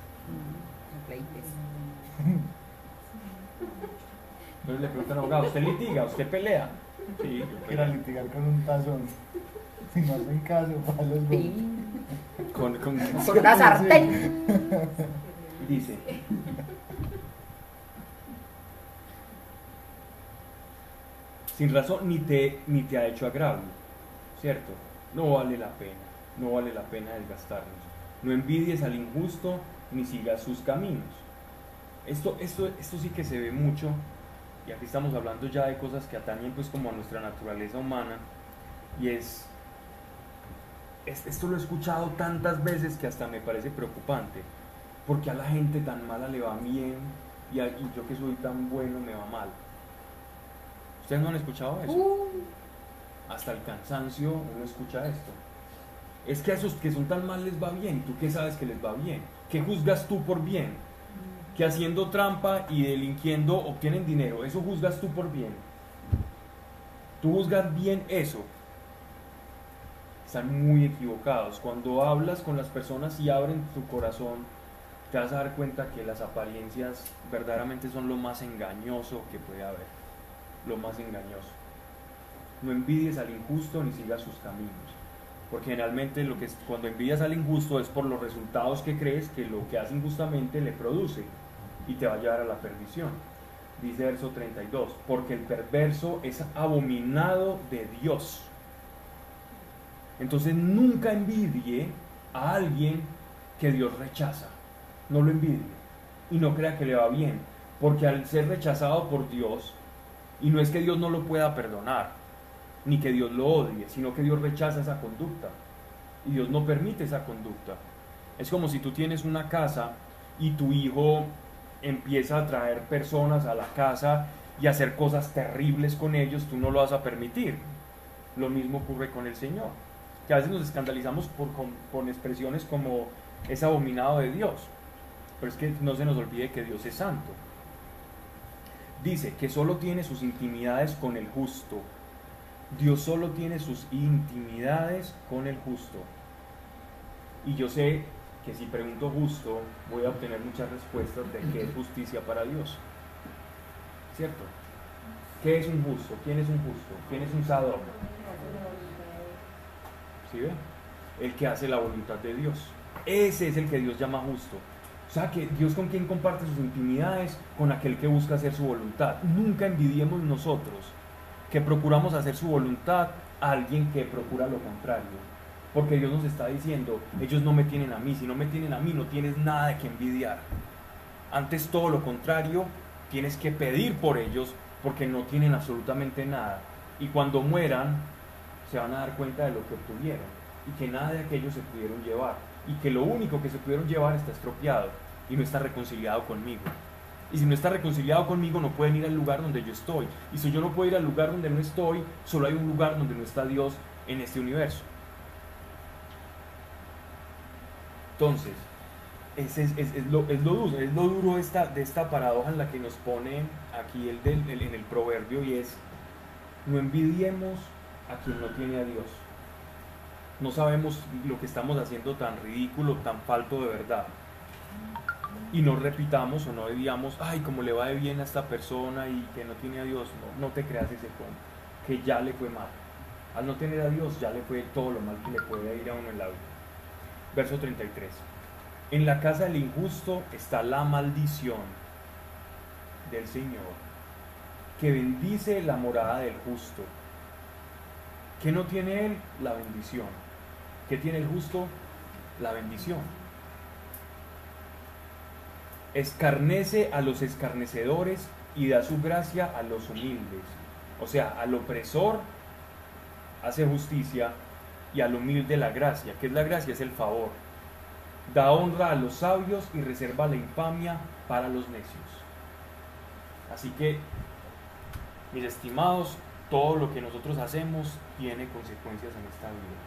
Entonces le preguntan al abogado, ¿usted litiga? ¿Usted pelea? Sí, yo peleo. litigar con un tazón. Si no hacen caso, para los. Pin. Con, con- Con una sartén. dice, sin razón ni te, ni te ha hecho agravio, ¿cierto? No vale la pena. no vale la pena desgastarnos. No envidies al injusto ni sigas sus caminos. Esto, esto, esto sí que se ve mucho, y aquí estamos hablando ya de cosas que atañen pues como a nuestra naturaleza humana, y es, es- esto lo he escuchado tantas veces que hasta me parece preocupante, porque a la gente tan mala le va bien, y, y yo que soy tan bueno me va mal. ¿Ustedes no han escuchado eso? Uh, hasta el cansancio uno escucha esto. Es que a esos que son tan mal les va bien. ¿Tú qué sabes que les va bien? ¿Qué juzgas tú por bien? Que haciendo trampa y delinquiendo obtienen dinero. Eso juzgas tú por bien. Tú juzgas bien eso. Están muy equivocados. Cuando hablas con las personas y abren tu corazón, te vas a dar cuenta que las apariencias verdaderamente son lo más engañoso que puede haber. Lo más engañoso. No envidies al injusto ni sigas sus caminos. Porque generalmente lo que es- cuando envidias al injusto es por los resultados que crees que lo que hace injustamente le produce y te va a llevar a la perdición. Dice verso 32, porque el perverso es abominado de Dios. Entonces nunca envidie a alguien que Dios rechaza. No lo envidie y no crea que le va bien, porque al ser rechazado por Dios, y no es que Dios no lo pueda perdonar, ni que Dios lo odie, sino que Dios rechaza esa conducta. Y Dios no permite esa conducta. Es como si tú tienes una casa y tu hijo empieza a traer personas a la casa y hacer cosas terribles con ellos, tú no lo vas a permitir. Lo mismo ocurre con el Señor. Que a veces nos escandalizamos por, con, con expresiones como es abominado de Dios. Pero es que no se nos olvide que Dios es santo. Dice que solo tiene sus intimidades con el justo. Dios solo tiene sus intimidades con el justo. Y yo sé que si pregunto justo, voy a obtener muchas respuestas de qué es justicia para Dios. ¿Cierto? ¿Qué es un justo? ¿Quién es un justo? ¿Quién es un sadón? ¿Sí ve? El que hace la voluntad de Dios. Ese es el que Dios llama justo. Sea que Dios con quien comparte sus intimidades, con aquel que busca hacer su voluntad. Nunca envidiemos nosotros que procuramos hacer su voluntad a alguien que procura lo contrario. Porque Dios nos está diciendo, ellos no me tienen a mí, si no me tienen a mí no tienes nada de que envidiar. Antes todo lo contrario, tienes que pedir por ellos porque no tienen absolutamente nada. Y cuando mueran, se van a dar cuenta de lo que obtuvieron y que nada de aquello se pudieron llevar y que lo único que se pudieron llevar está estropeado y no está reconciliado conmigo. Y si no está reconciliado conmigo, no pueden ir al lugar donde yo estoy. Y si yo no puedo ir al lugar donde no estoy, solo hay un lugar donde no está Dios en este universo. Entonces, ese es, es- es lo, es lo duro, es lo duro de esta, de esta paradoja en la que nos pone aquí el del- el- en el proverbio y es, no envidiemos a quien no tiene a Dios. No sabemos lo que estamos haciendo tan ridículo, tan falto de verdad. Y no repitamos o no digamos, ay, como le va de bien a esta persona y que no tiene a Dios. No, no te creas ese cuento, que ya le fue mal. Al no tener a Dios ya le fue todo lo mal que le puede ir a uno en la vida. Verso 33. En la casa del injusto está la maldición del Señor, que bendice la morada del justo. ¿Qué no tiene él? La bendición. ¿Qué tiene el justo? La bendición. Escarnece a los escarnecedores y da su gracia a los humildes. O sea, al opresor hace justicia y al humilde la gracia. ¿Qué es la gracia? Es el favor. Da honra a los sabios y reserva la infamia para los necios. Así que, mis estimados, todo lo que nosotros hacemos tiene consecuencias en esta vida.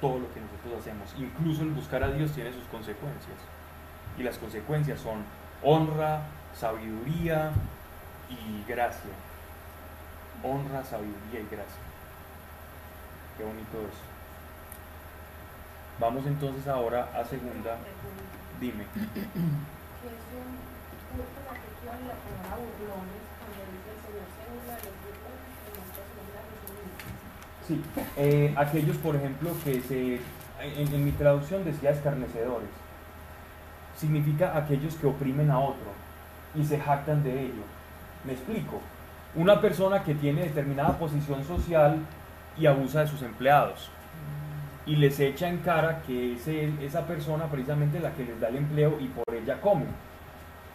Todo lo que nosotros hacemos, incluso el buscar a Dios tiene sus consecuencias. Y las consecuencias son honra, sabiduría y gracia. Honra, sabiduría y gracia. Qué bonito eso. Vamos entonces ahora a segunda. Dime. Sí, eh, aquellos, por ejemplo, que se. En, en mi traducción decía escarnecedores. Significa aquellos que oprimen a otro y se jactan de ello. Me explico. Una persona que tiene determinada posición social y abusa de sus empleados. y les echa en cara que ese- esa persona precisamente es la que les da el empleo y por ella comen.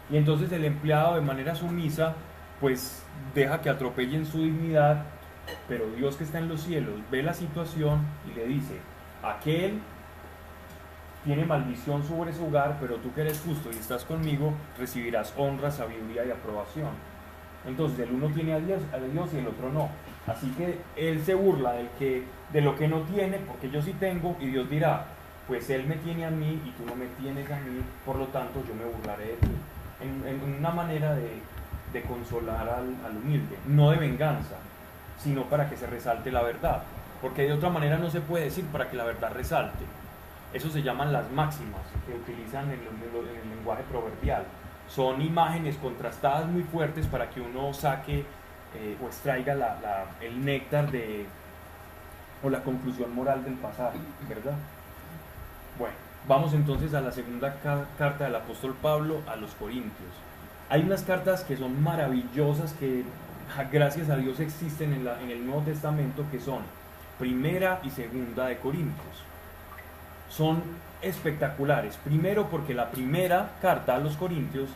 Y entonces el empleado de manera sumisa pues deja que atropellen su dignidad, pero Dios que está en los cielos ve la situación y le dice, aquel tiene maldición sobre su hogar, pero tú que eres justo y estás conmigo, recibirás honra, sabiduría y aprobación. Entonces el uno tiene a Dios, y el otro no. Así que él se burla de lo que no tiene, porque yo sí tengo, y Dios dirá, pues él me tiene a mí y tú no me tienes a mí, por lo tanto yo me burlaré de ti. En, una manera de, consolar al humilde, no de venganza, sino para que se resalte la verdad. Porque de otra manera no se puede decir para que la verdad resalte. Eso se llaman las máximas que utilizan en, el lenguaje proverbial. Son imágenes contrastadas muy fuertes para que uno saque eh, o extraiga el néctar de, o la conclusión moral del pasaje, ¿verdad? Bueno, vamos entonces a la segunda ca- carta del apóstol Pablo a los Corintios. Hay unas cartas que son maravillosas que gracias a Dios existen en, en el Nuevo Testamento que son primera y segunda de Corintios. Son espectaculares. Primero porque la primera carta a los Corintios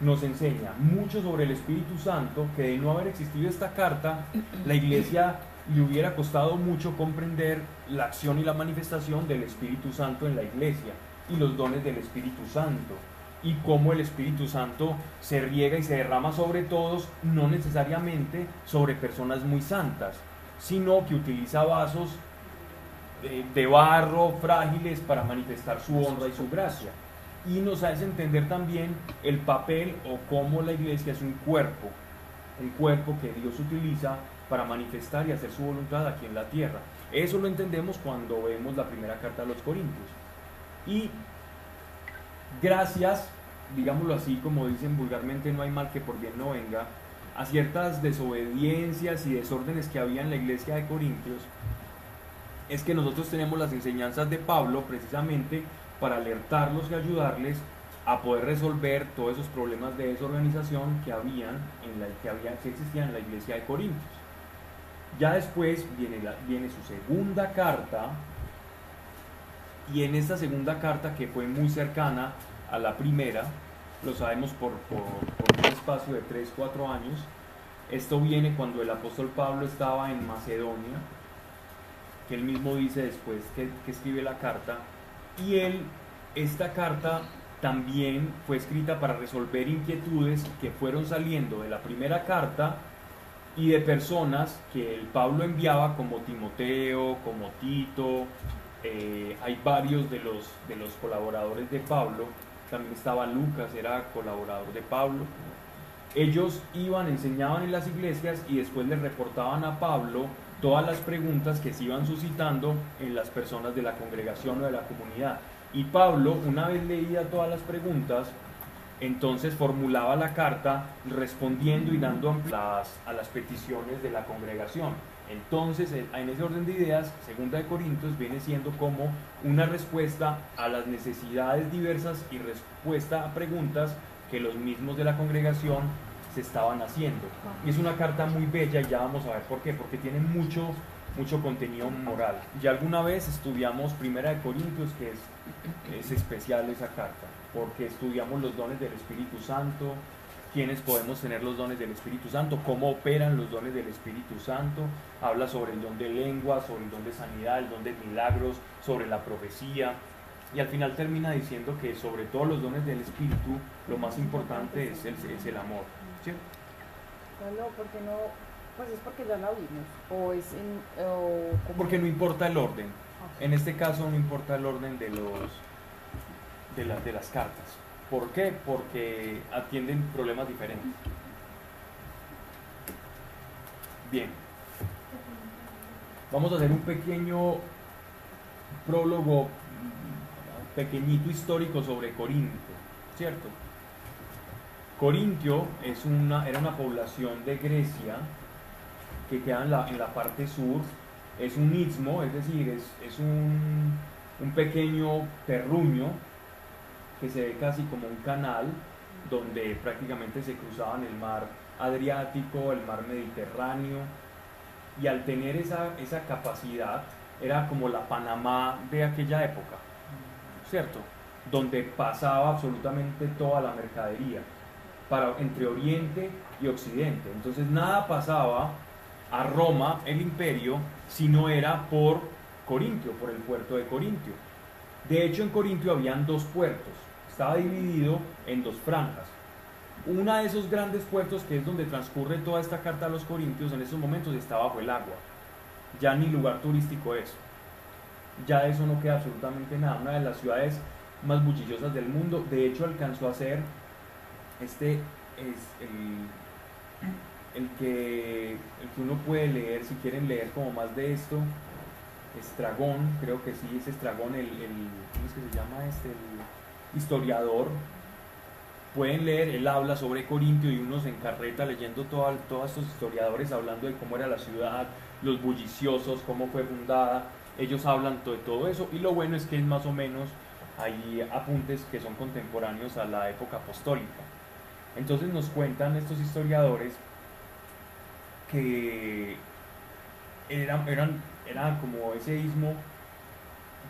nos enseña mucho sobre el Espíritu Santo, que de no haber existido esta carta, la iglesia le hubiera costado mucho comprender la acción y la manifestación del Espíritu Santo en la iglesia y los dones del Espíritu Santo y cómo el Espíritu Santo se riega y se derrama sobre todos, no necesariamente sobre personas muy santas, sino que utiliza vasos de, de barro frágiles para manifestar su honra y su gracia. Y nos hace entender también el papel o cómo la iglesia es un cuerpo, un cuerpo que Dios utiliza para manifestar y hacer su voluntad aquí en la tierra. Eso lo entendemos cuando vemos la primera carta a los Corintios. Y gracias, digámoslo así, como dicen vulgarmente, no hay mal que por bien no venga, a ciertas desobediencias y desórdenes que había en la iglesia de Corintios, es que nosotros tenemos las enseñanzas de Pablo precisamente para alertarlos y ayudarles a poder resolver todos esos problemas de desorganización que habían en la que había que existían en la iglesia de Corintios. Ya después viene, viene su segunda carta y en esta segunda carta que fue muy cercana a la primera, lo sabemos por, por, por un espacio de 3-4 años, esto viene cuando el apóstol Pablo estaba en Macedonia, que él mismo dice después que, que escribe la carta, y él, esta carta también fue escrita para resolver inquietudes que fueron saliendo de la primera carta y de personas que el Pablo enviaba como Timoteo, como Tito, eh, hay varios de los, de los colaboradores de Pablo, también estaba Lucas, era colaborador de Pablo. Ellos iban, enseñaban en las iglesias y después le reportaban a Pablo todas las preguntas que se iban suscitando en las personas de la congregación o de la comunidad. Y Pablo, una vez leía todas las preguntas, entonces formulaba la carta respondiendo y dando las- a las peticiones de la congregación. Entonces, en en ese orden de ideas, Segunda de Corintios viene siendo como una respuesta a las necesidades diversas y respuesta a preguntas que los mismos de la congregación se estaban haciendo. Y es una carta muy bella y ya vamos a ver por qué, porque tiene mucho, mucho contenido moral. Ya alguna vez estudiamos Primera de Corintios, que es, es especial esa carta, porque estudiamos los dones del Espíritu Santo, quiénes podemos tener los dones del Espíritu Santo, cómo operan los dones del Espíritu Santo, habla sobre el don de lengua, sobre el don de sanidad, el don de milagros, sobre la profecía, y al final termina diciendo que sobre todos los dones del Espíritu, lo más importante es el, es el amor. No, no, porque no, pues es porque ya la vimos, o es en, o Porque no importa el orden. En este caso no importa el orden de los de, la- de las cartas. ¿Por qué? Porque atienden problemas diferentes. Bien. Vamos a hacer un pequeño prólogo pequeñito histórico sobre Corinto, ¿cierto? Corintio es una, era una población de Grecia que queda en la, en la parte sur, es un istmo, es decir, es, es un, un pequeño terruño que se ve casi como un canal donde prácticamente se cruzaban el mar Adriático, el mar Mediterráneo, y al tener esa, esa capacidad era como la Panamá de aquella época, ¿cierto? Donde pasaba absolutamente toda la mercadería para, entre Oriente y Occidente. Entonces nada pasaba a Roma, el imperio, si no era por Corintio, por el puerto de Corintio. De hecho, en Corintio habían dos puertos, estaba dividido en dos franjas. Una de esos grandes puertos, que es donde transcurre toda esta carta a los Corintios, en esos momentos está bajo el agua. Ya ni lugar turístico es. Ya de eso no queda absolutamente nada. Una de las ciudades más bulliciosas del mundo. De hecho, alcanzó a ser este es el, el, que, el que uno puede leer, si quieren leer como más de esto, Estragón, creo que sí, es Estragón, el, el ¿cómo es que se llama este? Historiador. Pueden leer, él habla sobre Corintio y uno se encarreta leyendo todo, todos estos historiadores hablando de cómo era la ciudad, los bulliciosos, cómo fue fundada. Ellos hablan de todo eso y lo bueno es que es más o menos hay apuntes que son contemporáneos a la época apostólica. Entonces nos cuentan estos historiadores que eran, eran, era como ese ismo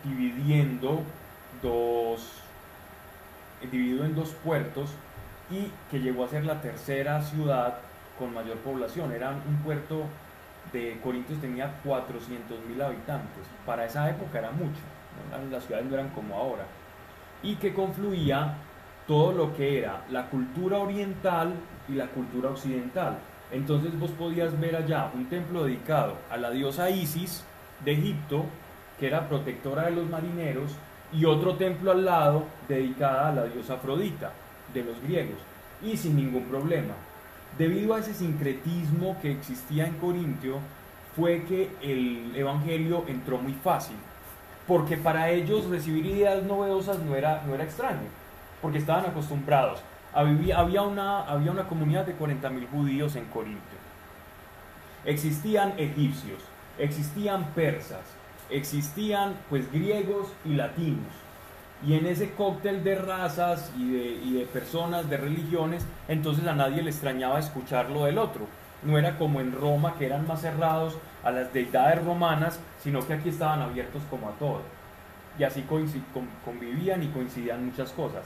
dividiendo dos, dividido en dos puertos y que llegó a ser la tercera ciudad con mayor población. Era un puerto de Corintios tenía 400 mil habitantes. Para esa época era mucho. Las ciudades no eran como ahora. Y que confluía todo lo que era la cultura oriental y la cultura occidental. Entonces vos podías ver allá un templo dedicado a la diosa Isis de Egipto, que era protectora de los marineros, y otro templo al lado dedicada a la diosa Afrodita de los griegos, y sin ningún problema. Debido a ese sincretismo que existía en Corintio, fue que el Evangelio entró muy fácil, porque para ellos recibir ideas novedosas no era, no era extraño porque estaban acostumbrados. Había una, había una comunidad de 40.000 judíos en Corintio. Existían egipcios, existían persas, existían pues griegos y latinos. Y en ese cóctel de razas y de, y de personas, de religiones, entonces a nadie le extrañaba escuchar lo del otro. No era como en Roma, que eran más cerrados a las deidades romanas, sino que aquí estaban abiertos como a todo. Y así convivían y coincidían muchas cosas.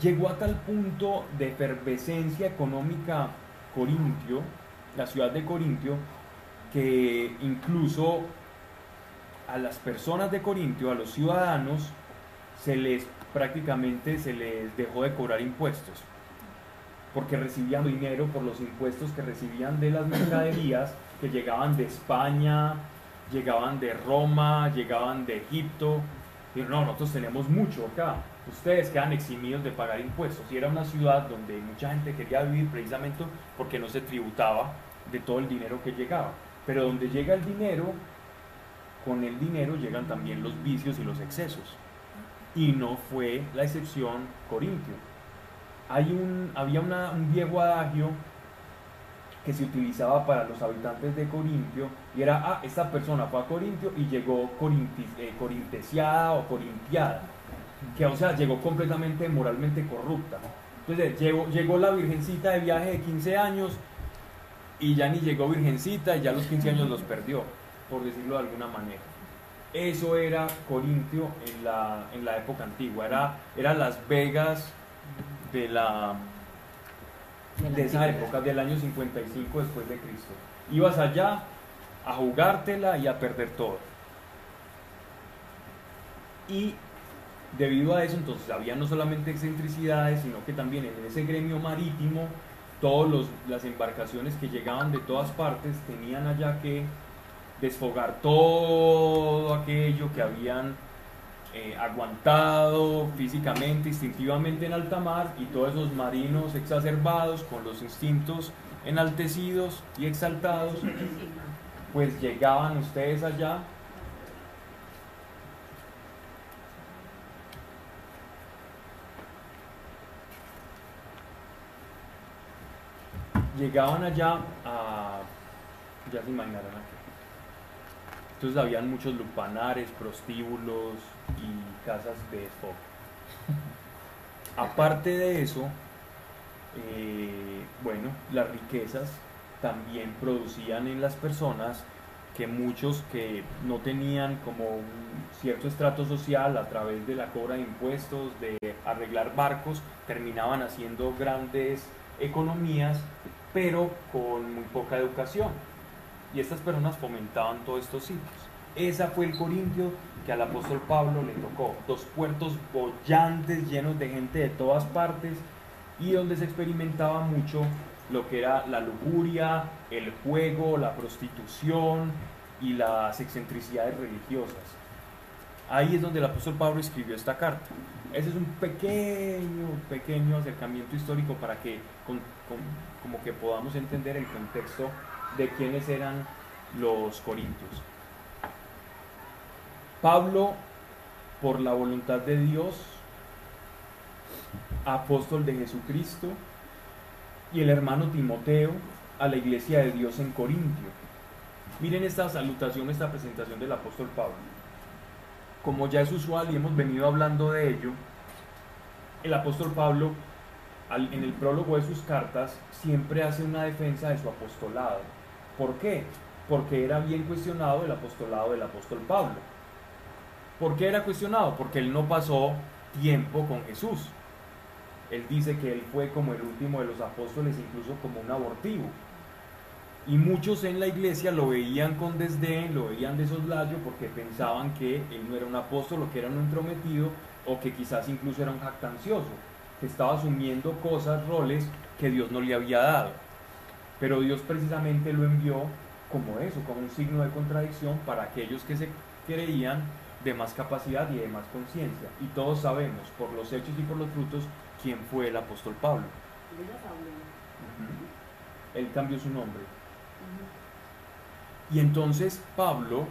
Llegó a tal punto de efervescencia económica Corintio, la ciudad de Corintio, que incluso a las personas de Corintio, a los ciudadanos, se les prácticamente se les dejó de cobrar impuestos, porque recibían dinero por los impuestos que recibían de las mercaderías que llegaban de España, llegaban de Roma, llegaban de Egipto. Y no, nosotros tenemos mucho acá ustedes quedan eximidos de pagar impuestos. Y era una ciudad donde mucha gente quería vivir precisamente porque no se tributaba de todo el dinero que llegaba. Pero donde llega el dinero, con el dinero llegan también los vicios y los excesos. Y no fue la excepción Corintio. Hay un, había un viejo adagio que se utilizaba para los habitantes de Corintio y era, ah, esta persona fue a Corintio y llegó corinti, eh, corintesiada o corintiada que o sea, llegó completamente moralmente corrupta. Entonces llegó, llegó la virgencita de viaje de 15 años y ya ni llegó virgencita y ya los 15 años los perdió, por decirlo de alguna manera. Eso era Corintio en la, en la época antigua, era, era Las Vegas de, la, de esa época, del año 55 después de Cristo. Ibas allá a jugártela y a perder todo. Y Debido a eso, entonces había no solamente excentricidades, sino que también en ese gremio marítimo, todas las embarcaciones que llegaban de todas partes tenían allá que desfogar todo aquello que habían eh, aguantado físicamente, instintivamente en alta mar, y todos esos marinos exacerbados, con los instintos enaltecidos y exaltados, pues llegaban ustedes allá llegaban allá a, ya se imaginarán aquí. Entonces habían muchos lupanares, prostíbulos y casas de foco. Aparte de eso, eh, bueno, las riquezas también producían en las personas que muchos que no tenían como un cierto estrato social a través de la cobra de impuestos, de arreglar barcos, terminaban haciendo grandes economías, pero con muy poca educación. Y estas personas fomentaban todos estos sitios. Esa fue el Corintio que al apóstol Pablo le tocó. Dos puertos bollantes, llenos de gente de todas partes, y donde se experimentaba mucho lo que era la lujuria, el juego, la prostitución y las excentricidades religiosas. Ahí es donde el apóstol Pablo escribió esta carta. Ese es un pequeño, pequeño acercamiento histórico para que como que podamos entender el contexto de quiénes eran los corintios. Pablo, por la voluntad de Dios, apóstol de Jesucristo, y el hermano Timoteo a la iglesia de Dios en Corintio. Miren esta salutación, esta presentación del apóstol Pablo. Como ya es usual y hemos venido hablando de ello, el apóstol Pablo en el prólogo de sus cartas siempre hace una defensa de su apostolado. ¿Por qué? Porque era bien cuestionado el apostolado del apóstol Pablo. ¿Por qué era cuestionado? Porque él no pasó tiempo con Jesús. Él dice que él fue como el último de los apóstoles, incluso como un abortivo. Y muchos en la iglesia lo veían con desdén, lo veían de soslayo porque pensaban que él no era un apóstol o que era un entrometido o que quizás incluso era un jactancioso, que estaba asumiendo cosas, roles que Dios no le había dado. Pero Dios precisamente lo envió como eso, como un signo de contradicción para aquellos que se creían de más capacidad y de más conciencia. Y todos sabemos, por los hechos y por los frutos, quién fue el apóstol Pablo. Él cambió su nombre. Y entonces Pablo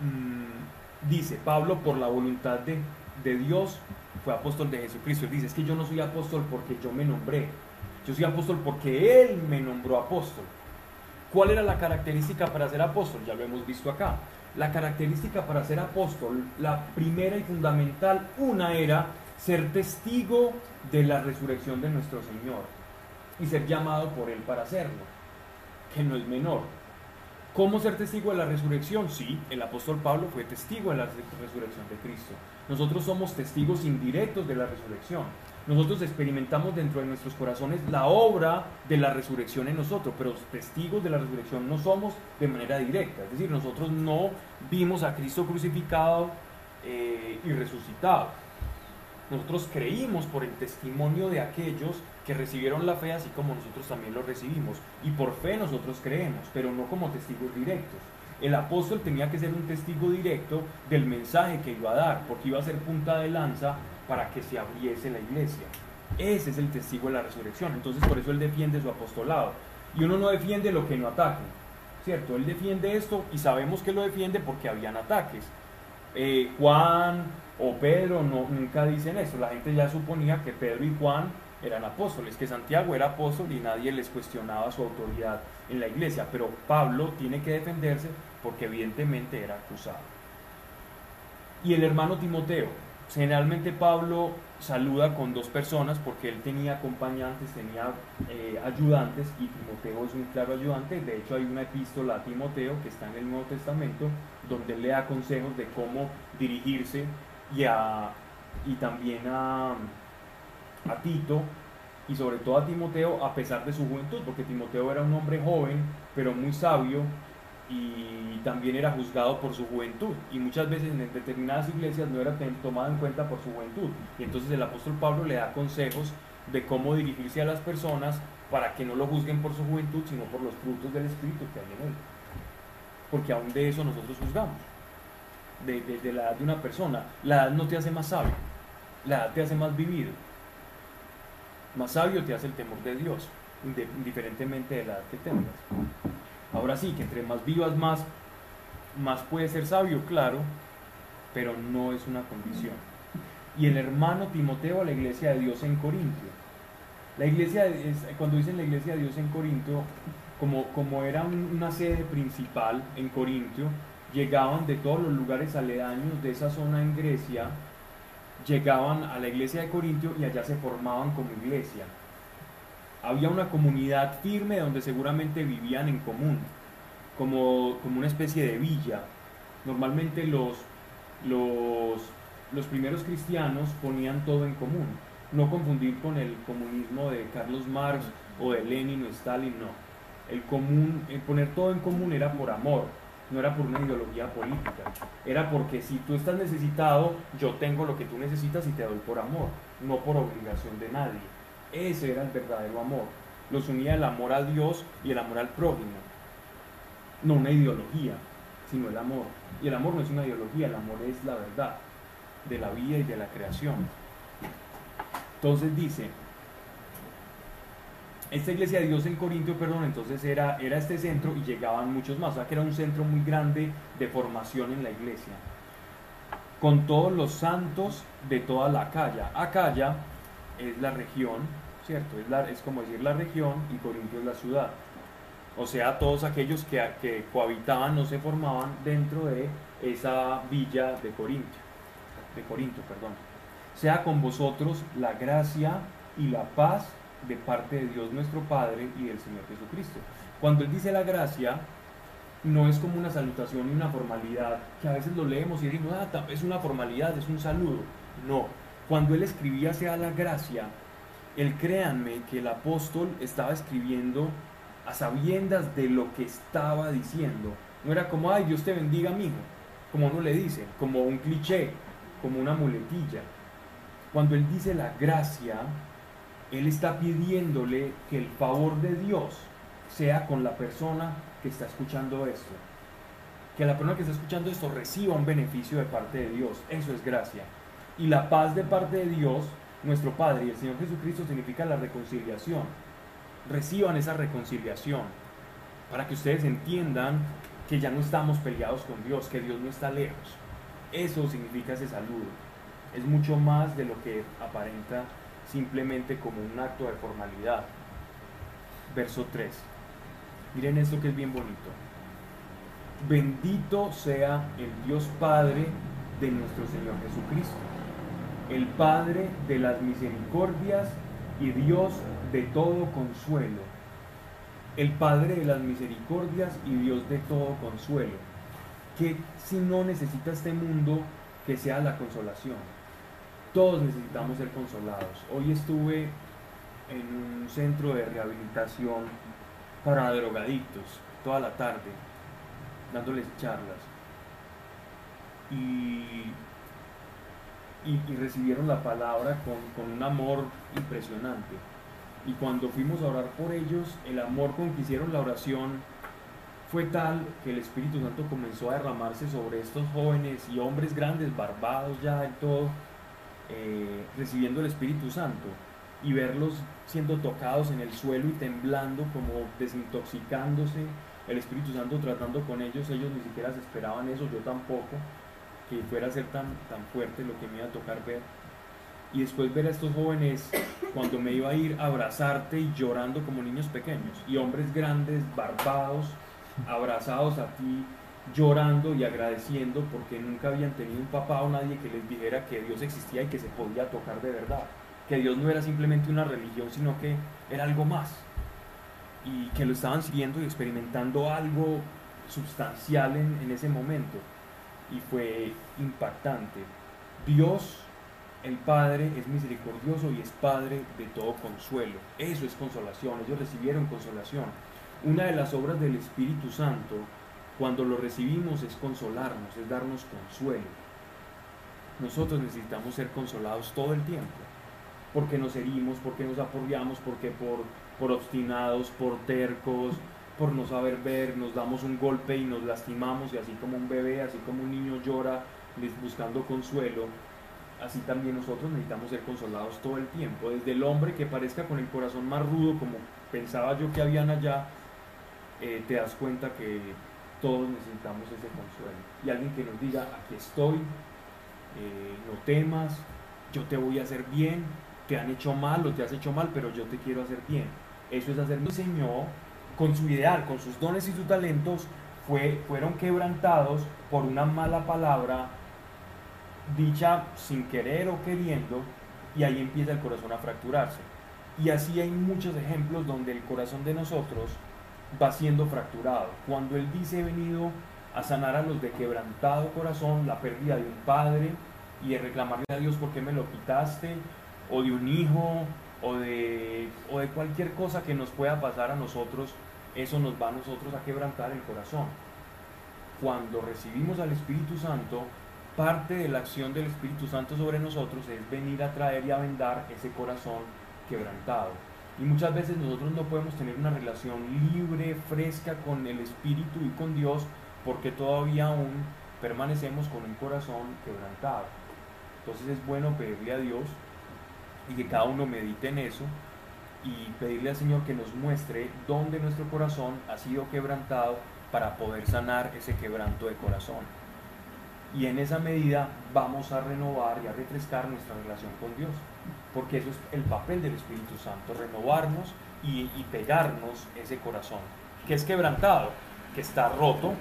mm, dice, Pablo por la voluntad de, de Dios fue apóstol de Jesucristo. Él dice, es que yo no soy apóstol porque yo me nombré. Yo soy apóstol porque Él me nombró apóstol. ¿Cuál era la característica para ser apóstol? Ya lo hemos visto acá. La característica para ser apóstol, la primera y fundamental, una era ser testigo de la resurrección de nuestro Señor y ser llamado por Él para hacerlo, que no es menor. ¿Cómo ser testigo de la resurrección? Sí, el apóstol Pablo fue testigo de la resurrección de Cristo. Nosotros somos testigos indirectos de la resurrección. Nosotros experimentamos dentro de nuestros corazones la obra de la resurrección en nosotros, pero testigos de la resurrección no somos de manera directa. Es decir, nosotros no vimos a Cristo crucificado eh, y resucitado. Nosotros creímos por el testimonio de aquellos que recibieron la fe así como nosotros también lo recibimos. Y por fe nosotros creemos, pero no como testigos directos. El apóstol tenía que ser un testigo directo del mensaje que iba a dar, porque iba a ser punta de lanza para que se abriese la iglesia. Ese es el testigo de la resurrección. Entonces por eso él defiende su apostolado. Y uno no defiende lo que no ataque. ¿Cierto? Él defiende esto y sabemos que lo defiende porque habían ataques. Eh, Juan o Pedro no, nunca dicen eso. La gente ya suponía que Pedro y Juan eran apóstoles, que Santiago era apóstol y nadie les cuestionaba su autoridad en la iglesia. Pero Pablo tiene que defenderse porque evidentemente era acusado. Y el hermano Timoteo, Generalmente Pablo saluda con dos personas porque él tenía acompañantes, tenía eh, ayudantes y Timoteo es un claro ayudante. De hecho hay una epístola a Timoteo que está en el Nuevo Testamento donde él le da consejos de cómo dirigirse y, a, y también a, a Tito y sobre todo a Timoteo a pesar de su juventud, porque Timoteo era un hombre joven pero muy sabio y también era juzgado por su juventud y muchas veces en determinadas iglesias no era tomado en cuenta por su juventud. Y entonces el apóstol Pablo le da consejos de cómo dirigirse a las personas para que no lo juzguen por su juventud sino por los frutos del Espíritu que hay en él. Porque aún de eso nosotros juzgamos de, la edad de una persona la edad no te hace más sabio la edad te hace más vivido más sabio te hace el temor de Dios indiferentemente de la edad que tengas Ahora sí, que entre más vivas, más, más puede ser sabio, claro, pero no es una condición. Y el hermano Timoteo a la iglesia de Dios en Corintio. La iglesia, cuando dicen la iglesia de Dios en Corinto, como, como era una sede principal en Corintio, llegaban de todos los lugares aledaños de esa zona en Grecia, llegaban a la iglesia de Corintio y allá se formaban como iglesia había una comunidad firme donde seguramente vivían en común. como, como una especie de villa. Normalmente los, los, los primeros cristianos ponían todo en común. No confundir con el comunismo de Carlos Marx o de Lenin o Stalin, no. El, común, el poner todo en común era por amor, no era por una ideología política. Era porque si tú estás necesitado, yo tengo lo que tú necesitas y te doy por amor, no por obligación de nadie. Ese era el verdadero amor. Los unía el amor a Dios y el amor al prójimo. No una ideología, sino el amor. Y el amor no es una ideología, el amor es la verdad de la vida y de la creación. Entonces dice, esta iglesia de Dios en Corintio, perdón, entonces era, era este centro y llegaban muchos más, o sea que era un centro muy grande de formación en la iglesia, con todos los santos de toda la Acaya. Acaya es la región, ¿cierto? Es, la, es como decir la región y Corintio es la ciudad. O sea, todos aquellos que, que cohabitaban o se formaban dentro de esa villa de Corintio, de Corinto, perdón. Sea con vosotros la gracia y la paz de parte de Dios nuestro Padre y del Señor Jesucristo. Cuando Él dice la gracia, no es como una salutación y una formalidad, que a veces lo leemos y decimos, ah, es una formalidad, es un saludo. No, cuando Él escribía sea la gracia, Él créanme que el apóstol estaba escribiendo a sabiendas de lo que estaba diciendo. No era como, ay, Dios te bendiga, amigo, como uno le dice, como un cliché, como una muletilla. Cuando Él dice la gracia, él está pidiéndole que el favor de Dios sea con la persona que está escuchando esto. Que la persona que está escuchando esto reciba un beneficio de parte de Dios. Eso es gracia. Y la paz de parte de Dios, nuestro Padre y el Señor Jesucristo significa la reconciliación. Reciban esa reconciliación para que ustedes entiendan que ya no estamos peleados con Dios, que Dios no está lejos. Eso significa ese saludo. Es mucho más de lo que aparenta simplemente como un acto de formalidad. Verso 3. Miren esto que es bien bonito. Bendito sea el Dios Padre de nuestro Señor Jesucristo, el Padre de las misericordias y Dios de todo consuelo. El Padre de las misericordias y Dios de todo consuelo. Que si no necesita este mundo que sea la consolación todos necesitamos ser consolados. Hoy estuve en un centro de rehabilitación para drogadictos toda la tarde, dándoles charlas. Y, y, recibieron la palabra con, con un amor impresionante. Y cuando fuimos a orar por ellos, el amor con que hicieron la oración fue tal que el Espíritu Santo comenzó a derramarse sobre estos jóvenes y hombres grandes, barbados ya en todo, eh, recibiendo el Espíritu Santo y verlos siendo tocados en el suelo y temblando, como desintoxicándose, el Espíritu Santo tratando con ellos, ellos ni siquiera se esperaban eso, yo tampoco, que fuera a ser tan, tan fuerte lo que me iba a tocar ver. Y después ver a estos jóvenes cuando me iba a ir a abrazarte y llorando como niños pequeños, y hombres grandes, barbados, abrazados a ti, llorando y agradeciendo porque nunca habían tenido un papá o nadie que les dijera que Dios existía y que se podía tocar de verdad, que Dios no era simplemente una religión, sino que era algo más y que lo estaban siguiendo y experimentando algo sustancial en, en ese momento y fue impactante. Dios, el Padre, es misericordioso y es Padre de todo consuelo. Eso es consolación, ellos recibieron consolación. Una de las obras del Espíritu Santo cuando lo recibimos es consolarnos, es darnos consuelo. Nosotros necesitamos ser consolados todo el tiempo, porque nos herimos, porque nos apoyamos, porque por, por obstinados, por tercos, por no saber ver, nos damos un golpe y nos lastimamos y así como un bebé, así como un niño llora buscando consuelo, así también nosotros necesitamos ser consolados todo el tiempo. Desde el hombre que parezca con el corazón más rudo, como pensaba yo que habían allá, eh, te das cuenta que todos necesitamos ese consuelo. Y alguien que nos diga, aquí estoy, eh, no temas, yo te voy a hacer bien, te han hecho mal o te has hecho mal, pero yo te quiero hacer bien. Eso es hacer. Mi Señor, con su ideal, con sus dones y sus talentos, fue, fueron quebrantados por una mala palabra dicha sin querer o queriendo, y ahí empieza el corazón a fracturarse. Y así hay muchos ejemplos donde el corazón de nosotros va siendo fracturado. Cuando Él dice he venido a sanar a los de quebrantado corazón, la pérdida de un padre y de reclamarle a Dios por qué me lo quitaste, o de un hijo, o de, o de cualquier cosa que nos pueda pasar a nosotros, eso nos va a nosotros a quebrantar el corazón. Cuando recibimos al Espíritu Santo, parte de la acción del Espíritu Santo sobre nosotros es venir a traer y a vendar ese corazón quebrantado. Y muchas veces nosotros no podemos tener una relación libre, fresca con el Espíritu y con Dios porque todavía aún permanecemos con un corazón quebrantado. Entonces es bueno pedirle a Dios y que cada uno medite en eso y pedirle al Señor que nos muestre dónde nuestro corazón ha sido quebrantado para poder sanar ese quebranto de corazón. Y en esa medida vamos a renovar y a refrescar nuestra relación con Dios porque eso es el papel del Espíritu Santo, renovarnos y, pegarnos ese corazón, que es quebrantado, que está roto.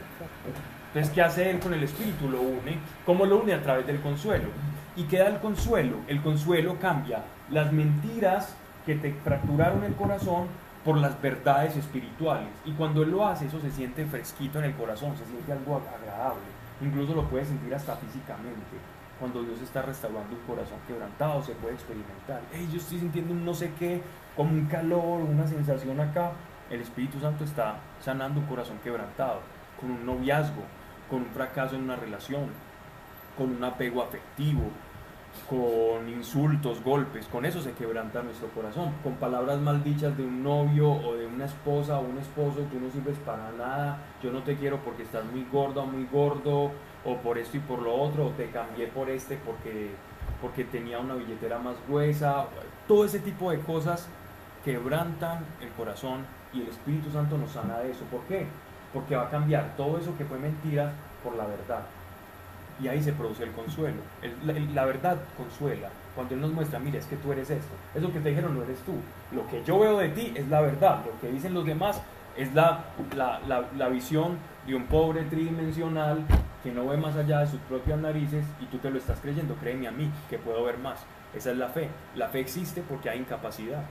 Entonces, ¿qué hace Él con el Espíritu? Lo une. ¿Cómo lo une? A través del consuelo. ¿Y queda el consuelo? El consuelo cambia las mentiras que te fracturaron el corazón por las verdades espirituales. Y cuando Él lo hace, eso se siente fresquito en el corazón, se siente algo agradable. Incluso lo puedes sentir hasta físicamente cuando Dios está restaurando un corazón quebrantado, se puede experimentar. Hey, yo estoy sintiendo un no sé qué, como un calor, una sensación acá. El Espíritu Santo está sanando un corazón quebrantado, con un noviazgo, con un fracaso en una relación, con un apego afectivo, con insultos, golpes, con eso se quebranta nuestro corazón, con palabras maldichas de un novio o de una esposa o un esposo, tú no sirves para nada, yo no te quiero porque estás muy gorda o muy gordo, o por esto y por lo otro, o te cambié por este porque, porque tenía una billetera más gruesa, todo ese tipo de cosas quebrantan el corazón y el Espíritu Santo nos sana de eso. ¿Por qué? Porque va a cambiar todo eso que fue mentira por la verdad. Y ahí se produce el consuelo. la, verdad consuela. Cuando Él nos muestra, mira, es que tú eres esto. Eso que te dijeron no eres tú. Lo que yo veo de ti es la verdad. Lo que dicen los demás es la, la, la visión de un pobre tridimensional que no ve más allá de sus propias narices y tú te lo estás creyendo, créeme a mí, que puedo ver más. Esa es la fe. La fe existe porque hay incapacidad.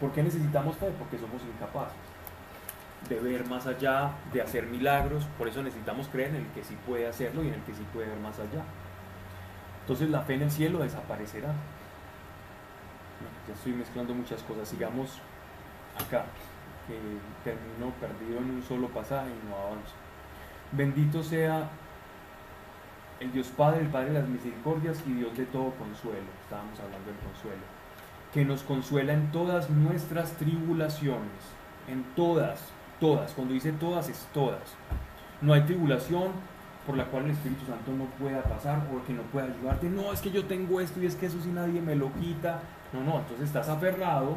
¿Por qué necesitamos fe? Porque somos incapaces de ver más allá, de hacer milagros. Por eso necesitamos creer en el que sí puede hacerlo y en el que sí puede ver más allá. Entonces la fe en el cielo desaparecerá. ya estoy mezclando muchas cosas. Sigamos acá, termino perdido en un solo pasaje y no avanzo. Bendito sea el Dios Padre, el Padre de las misericordias y Dios de todo consuelo. Estábamos hablando del consuelo. Que nos consuela en todas nuestras tribulaciones. En todas, todas. Cuando dice todas, es todas. No hay tribulación por la cual el Espíritu Santo no pueda pasar o que no pueda ayudarte. No, es que yo tengo esto y es que eso si nadie me lo quita. No, no, entonces estás aferrado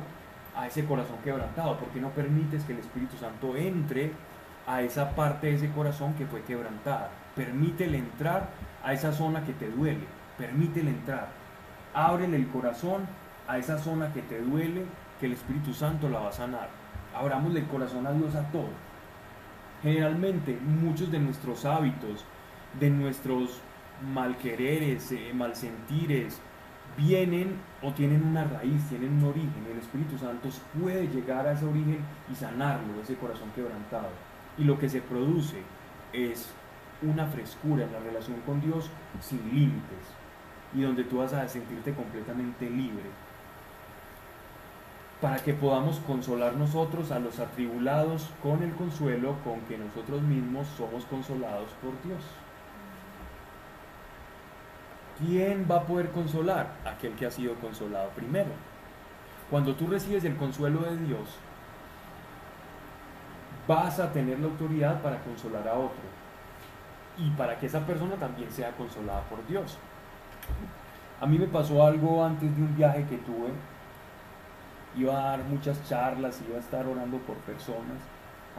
a ese corazón quebrantado porque no permites que el Espíritu Santo entre a esa parte de ese corazón que fue quebrantada. Permítele entrar a esa zona que te duele. Permítele entrar. Ábrele el corazón a esa zona que te duele, que el Espíritu Santo la va a sanar. Abramosle el corazón a Dios a todo. Generalmente muchos de nuestros hábitos, de nuestros malquereres, eh, malsentires, vienen o tienen una raíz, tienen un origen. El Espíritu Santo puede llegar a ese origen y sanarlo, ese corazón quebrantado y lo que se produce es una frescura en la relación con Dios sin límites y donde tú vas a sentirte completamente libre para que podamos consolar nosotros a los atribulados con el consuelo con que nosotros mismos somos consolados por Dios. ¿Quién va a poder consolar? Aquel que ha sido consolado primero. Cuando tú recibes el consuelo de Dios, vas a tener la autoridad para consolar a otro y para que esa persona también sea consolada por Dios. A mí me pasó algo antes de un viaje que tuve. Iba a dar muchas charlas, iba a estar orando por personas,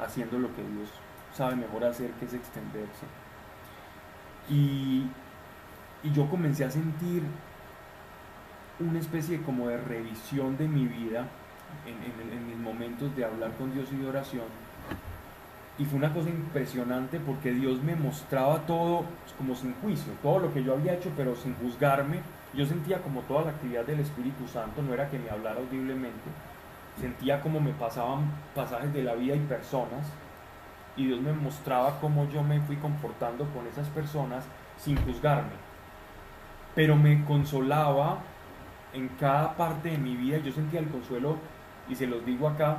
haciendo lo que Dios sabe mejor hacer, que es extenderse. Y, yo comencé a sentir una especie como de revisión de mi vida en mis momentos de hablar con Dios y de oración y fue una cosa impresionante porque Dios me mostraba todo como sin juicio, todo lo que yo había hecho, pero sin juzgarme. Yo sentía como toda la actividad del Espíritu Santo, no era que me hablara audiblemente, sentía como me pasaban pasajes de la vida y personas, y Dios me mostraba cómo yo me fui comportando con esas personas sin juzgarme. Pero me consolaba en cada parte de mi vida, yo sentía el consuelo, y se los digo acá,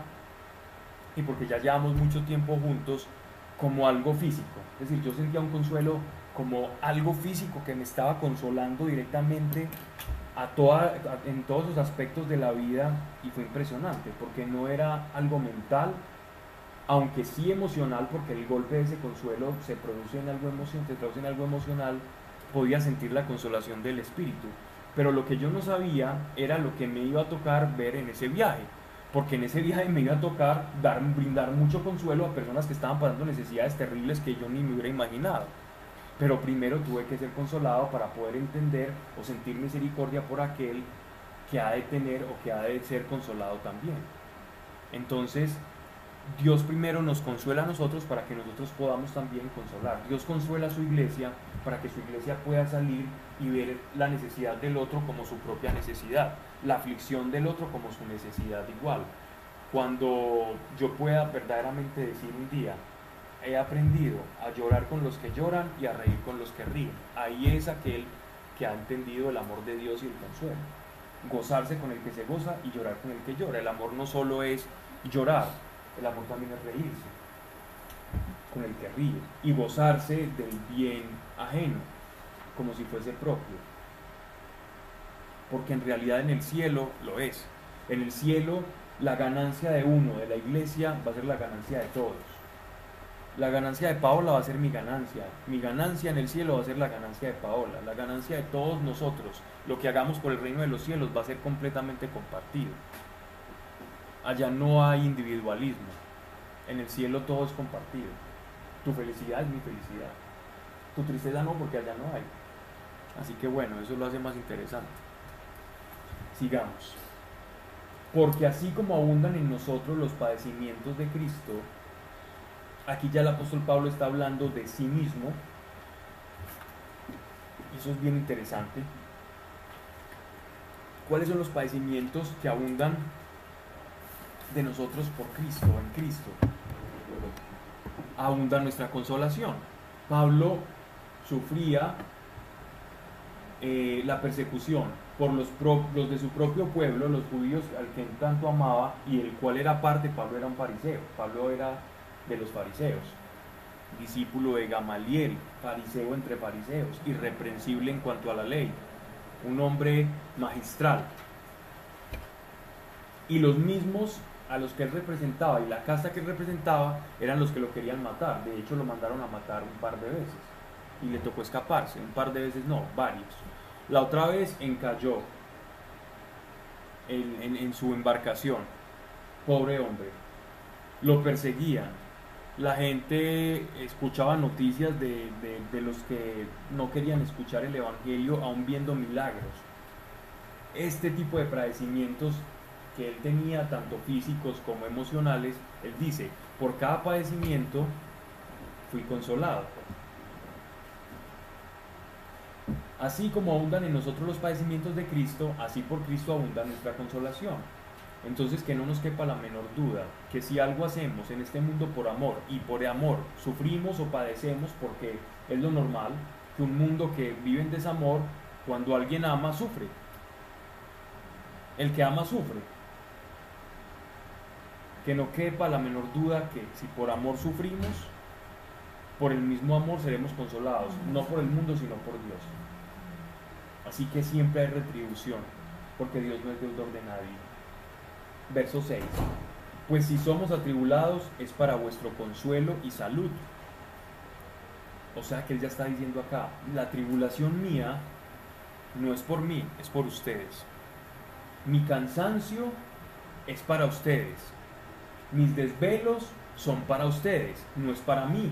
y porque ya llevamos mucho tiempo juntos, como algo físico. Es decir, yo sentía un consuelo como algo físico que me estaba consolando directamente a toda, en todos los aspectos de la vida y fue impresionante porque no era algo mental, aunque sí emocional porque el golpe de ese consuelo se produce en algo emocional, se traduce en algo emocional, podía sentir la consolación del espíritu. Pero lo que yo no sabía era lo que me iba a tocar ver en ese viaje porque en ese viaje me iba a tocar dar, brindar mucho consuelo a personas que estaban pasando necesidades terribles que yo ni me hubiera imaginado. Pero primero tuve que ser consolado para poder entender o sentir misericordia por aquel que ha de tener o que ha de ser consolado también. Entonces, Dios primero nos consuela a nosotros para que nosotros podamos también consolar. Dios consuela a su iglesia para que su iglesia pueda salir y ver la necesidad del otro como su propia necesidad, la aflicción del otro como su necesidad igual. Cuando yo pueda verdaderamente decir un día, he aprendido a llorar con los que lloran y a reír con los que ríen, ahí es aquel que ha entendido el amor de Dios y el consuelo. Gozarse con el que se goza y llorar con el que llora. El amor no solo es llorar, el amor también es reírse con el que ríe y gozarse del bien ajeno, como si fuese propio. Porque en realidad en el cielo lo es. En el cielo la ganancia de uno, de la iglesia, va a ser la ganancia de todos. La ganancia de Paola va a ser mi ganancia. Mi ganancia en el cielo va a ser la ganancia de Paola. La ganancia de todos nosotros. Lo que hagamos por el reino de los cielos va a ser completamente compartido. Allá no hay individualismo. En el cielo todo es compartido. Tu felicidad es mi felicidad. Tu tristeza no, porque allá no hay. Así que bueno, eso lo hace más interesante. Sigamos. Porque así como abundan en nosotros los padecimientos de Cristo, aquí ya el apóstol Pablo está hablando de sí mismo. Eso es bien interesante. ¿Cuáles son los padecimientos que abundan de nosotros por Cristo, en Cristo? Abunda nuestra consolación. Pablo sufría eh, la persecución por los, los, de su propio pueblo, los judíos al que tanto amaba y el cual era parte, Pablo era un fariseo, Pablo era de los fariseos, discípulo de Gamaliel, fariseo entre fariseos, irreprensible en cuanto a la ley, un hombre magistral. Y los mismos a los que él representaba y la casa que él representaba eran los que lo querían matar. De hecho, lo mandaron a matar un par de veces y le tocó escaparse. Un par de veces no, varios. La otra vez encalló en, su embarcación. Pobre hombre. Lo perseguían. La gente escuchaba noticias de, de los que no querían escuchar el Evangelio aún viendo milagros. Este tipo de padecimientos que él tenía, tanto físicos como emocionales, él dice, por cada padecimiento fui consolado. Así como abundan en nosotros los padecimientos de Cristo, así por Cristo abunda nuestra consolación. Entonces que no nos quepa la menor duda que si algo hacemos en este mundo por amor y por amor sufrimos o padecemos porque es lo normal, que un mundo que vive en desamor, cuando alguien ama, sufre. El que ama sufre. Que no quepa la menor duda que si por amor sufrimos, por el mismo amor seremos consolados, no por el mundo, sino por Dios. Así que siempre hay retribución, porque Dios no es deudor de nadie. Verso 6. Pues si somos atribulados es para vuestro consuelo y salud. O sea que él ya está diciendo acá, la tribulación mía no es por mí, es por ustedes. Mi cansancio es para ustedes. Mis desvelos son para ustedes, no es para mí,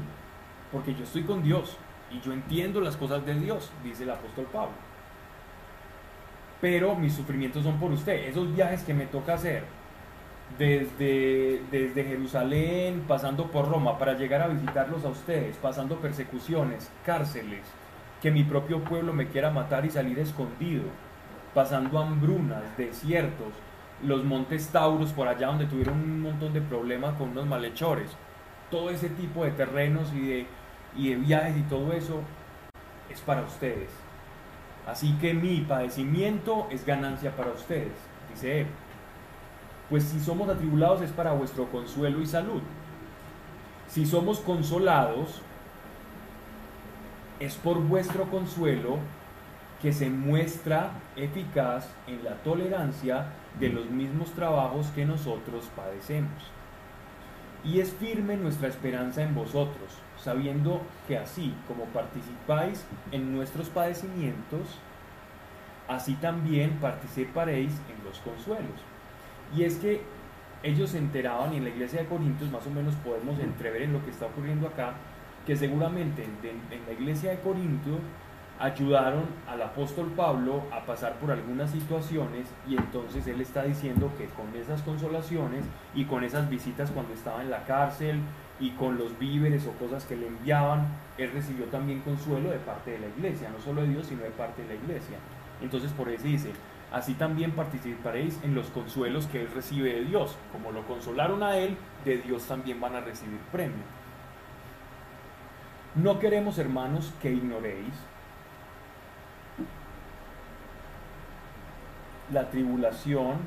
porque yo estoy con Dios y yo entiendo las cosas de Dios, dice el apóstol Pablo. Pero mis sufrimientos son por usted. Esos viajes que me toca hacer desde, desde Jerusalén, pasando por Roma, para llegar a visitarlos a ustedes, pasando persecuciones, cárceles, que mi propio pueblo me quiera matar y salir escondido, pasando hambrunas, desiertos, los montes Tauros por allá donde tuvieron un montón de problemas con unos malhechores. Todo ese tipo de terrenos y de, y de viajes y todo eso es para ustedes. Así que mi padecimiento es ganancia para ustedes, dice él. Pues si somos atribulados es para vuestro consuelo y salud. Si somos consolados es por vuestro consuelo que se muestra eficaz en la tolerancia de los mismos trabajos que nosotros padecemos. Y es firme nuestra esperanza en vosotros, sabiendo que así como participáis en nuestros padecimientos, así también participaréis en los consuelos. Y es que ellos se enteraban y en la iglesia de Corintios más o menos podemos entrever en lo que está ocurriendo acá, que seguramente en, la iglesia de Corintios ayudaron al apóstol Pablo a pasar por algunas situaciones y entonces él está diciendo que con esas consolaciones y con esas visitas cuando estaba en la cárcel y con los víveres o cosas que le enviaban, él recibió también consuelo de parte de la iglesia, no solo de Dios, sino de parte de la iglesia. Entonces por eso dice, así también participaréis en los consuelos que él recibe de Dios. Como lo consolaron a él, de Dios también van a recibir premio. No queremos, hermanos, que ignoréis la tribulación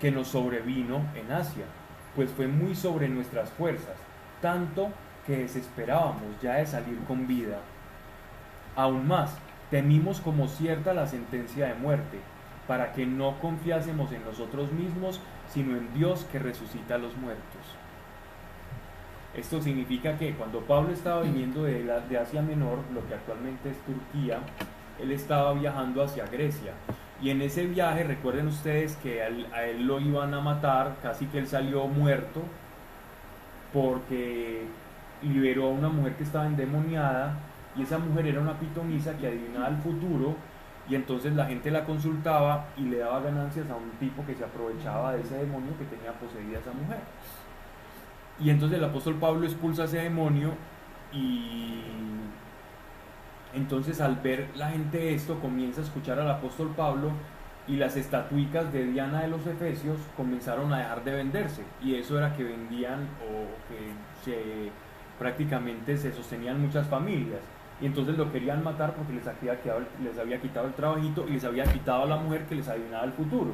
que nos sobrevino en Asia, pues fue muy sobre nuestras fuerzas, tanto que desesperábamos ya de salir con vida. Aún más, temimos como cierta la sentencia de muerte, para que no confiásemos en nosotros mismos, sino en Dios que resucita a los muertos. Esto significa que cuando Pablo estaba viniendo de, de Asia Menor, lo que actualmente es Turquía, él estaba viajando hacia Grecia. Y en ese viaje, recuerden ustedes que a él, lo iban a matar, casi que él salió muerto, porque liberó a una mujer que estaba endemoniada, y esa mujer era una pitonisa que adivinaba el futuro, y entonces la gente la consultaba y le daba ganancias a un tipo que se aprovechaba de ese demonio que tenía poseída esa mujer. Y entonces el apóstol Pablo expulsa a ese demonio y entonces al ver la gente esto, comienza a escuchar al apóstol Pablo y las estatuicas de Diana de los Efesios comenzaron a dejar de venderse. Y eso era que vendían o que prácticamente se sostenían muchas familias. Y entonces lo querían matar porque les había, quitado, el trabajito y les había quitado la mujer que les adivinaba el futuro.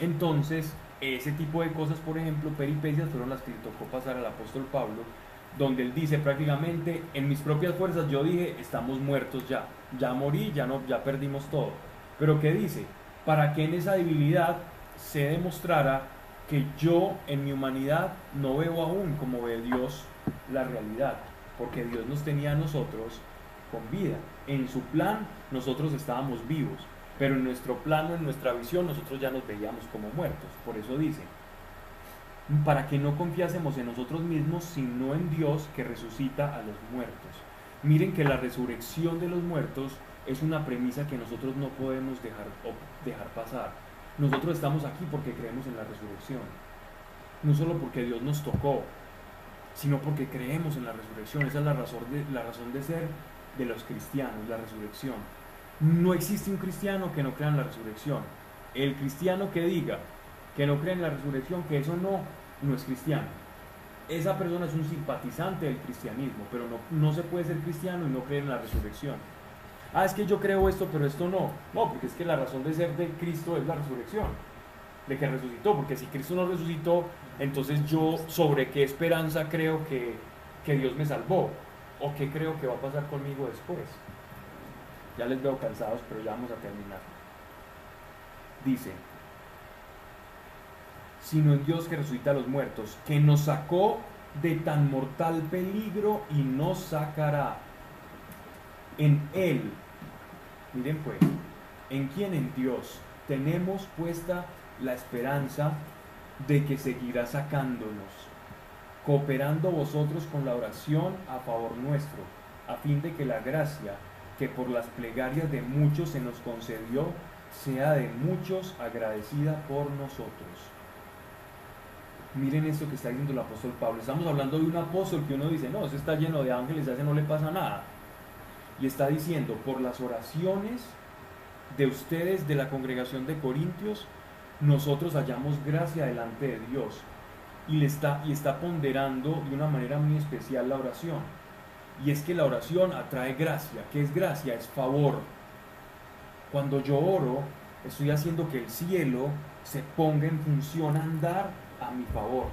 Entonces, ese tipo de cosas, por ejemplo, peripecias, fueron las que le tocó pasar al apóstol Pablo donde él dice prácticamente, en mis propias fuerzas yo dije, estamos muertos ya, ya morí, ya, no, ya perdimos todo. Pero ¿qué dice? Para que en esa debilidad se demostrara que yo en mi humanidad no veo aún como ve Dios la realidad, porque Dios nos tenía a nosotros con vida. En su plan nosotros estábamos vivos, pero en nuestro plano, en nuestra visión, nosotros ya nos veíamos como muertos. Por eso dice, para que no confiásemos en nosotros mismos, sino en Dios que resucita a los muertos. Miren que la resurrección de los muertos es una premisa que nosotros no podemos dejar, dejar pasar. Nosotros estamos aquí porque creemos en la resurrección. No solo porque Dios nos tocó, sino porque creemos en la resurrección. Esa es la razón de, la razón de ser de los cristianos, la resurrección. No existe un cristiano que no crea en la resurrección. El cristiano que diga que no cree en la resurrección, que eso no, no es cristiano. Esa persona es un simpatizante del cristianismo, pero no, no se puede ser cristiano y no creer en la resurrección. Ah, es que yo creo esto, pero esto no. No, porque es que la razón de ser de Cristo es la resurrección, de que resucitó, porque si Cristo no resucitó, entonces yo sobre qué esperanza creo que, que Dios me salvó, o qué creo que va a pasar conmigo después. Ya les veo cansados, pero ya vamos a terminar. Dice, sino en Dios que resucita a los muertos, que nos sacó de tan mortal peligro y nos sacará. En Él, miren pues, en quien en Dios tenemos puesta la esperanza de que seguirá sacándonos, cooperando vosotros con la oración a favor nuestro, a fin de que la gracia que por las plegarias de muchos se nos concedió, sea de muchos agradecida por nosotros. Miren esto que está diciendo el apóstol Pablo. Estamos hablando de un apóstol que uno dice, no, ese está lleno de ángeles, a ese no le pasa nada. Y está diciendo, por las oraciones de ustedes de la congregación de Corintios, nosotros hallamos gracia delante de Dios y, le está, y está ponderando de una manera muy especial la oración. Y es que la oración atrae gracia. ¿Qué es gracia? Es favor. Cuando yo oro, estoy haciendo que el cielo se ponga en función a andar a mi favor.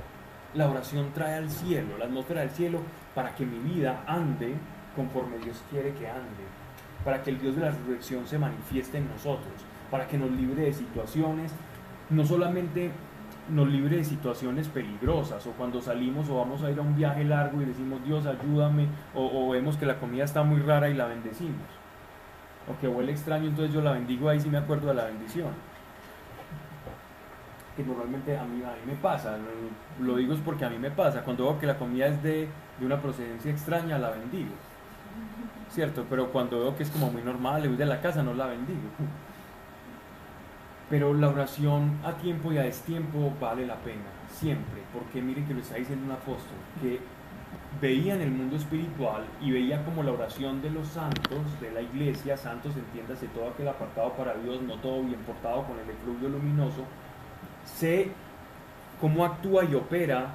La oración trae al cielo, la atmósfera del cielo, para que mi vida ande conforme Dios quiere que ande, para que el Dios de la resurrección se manifieste en nosotros, para que nos libre de situaciones, no solamente nos libre de situaciones peligrosas o cuando salimos o vamos a ir a un viaje largo y decimos Dios ayúdame o, vemos que la comida está muy rara y la bendecimos o que huele extraño entonces yo la bendigo ahí sí me acuerdo de la bendición que normalmente a mí, a mí me pasa lo digo es porque a mí me pasa cuando veo que la comida es de, de una procedencia extraña la bendigo cierto pero cuando veo que es como muy normal le voy de la casa no la bendigo. Pero la oración a tiempo y a destiempo vale la pena, siempre, porque miren que lo está diciendo un apóstol, que veía en el mundo espiritual y veía como la oración de los santos, de la iglesia, santos entiéndase todo aquel apartado para Dios, no todo bien portado con el efluvio luminoso, sé cómo actúa y opera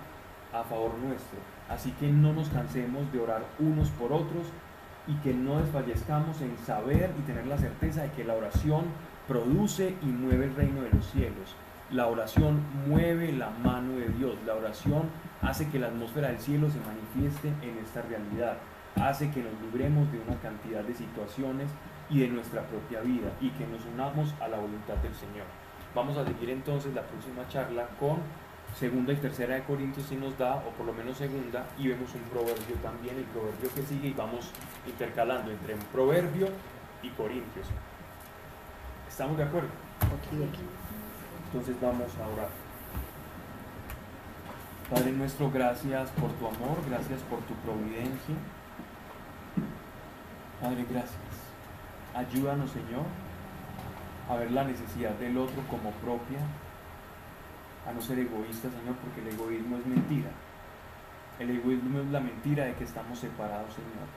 a favor nuestro. Así que no nos cansemos de orar unos por otros y que no desfallezcamos en saber y tener la certeza de que la oración produce y mueve el reino de los cielos. La oración mueve la mano de Dios. La oración hace que la atmósfera del cielo se manifieste en esta realidad. Hace que nos libremos de una cantidad de situaciones y de nuestra propia vida y que nos unamos a la voluntad del Señor. Vamos a seguir entonces la próxima charla con segunda y tercera de Corintios si nos da, o por lo menos segunda, y vemos un proverbio también, el proverbio que sigue, y vamos intercalando entre un proverbio y Corintios. ¿Estamos de acuerdo? Entonces vamos a orar. Padre nuestro, gracias por tu amor, gracias por tu providencia. Padre, gracias. Ayúdanos, Señor, a ver la necesidad del otro como propia, a no ser egoísta, Señor, porque el egoísmo es mentira. El egoísmo es la mentira de que estamos separados, Señor,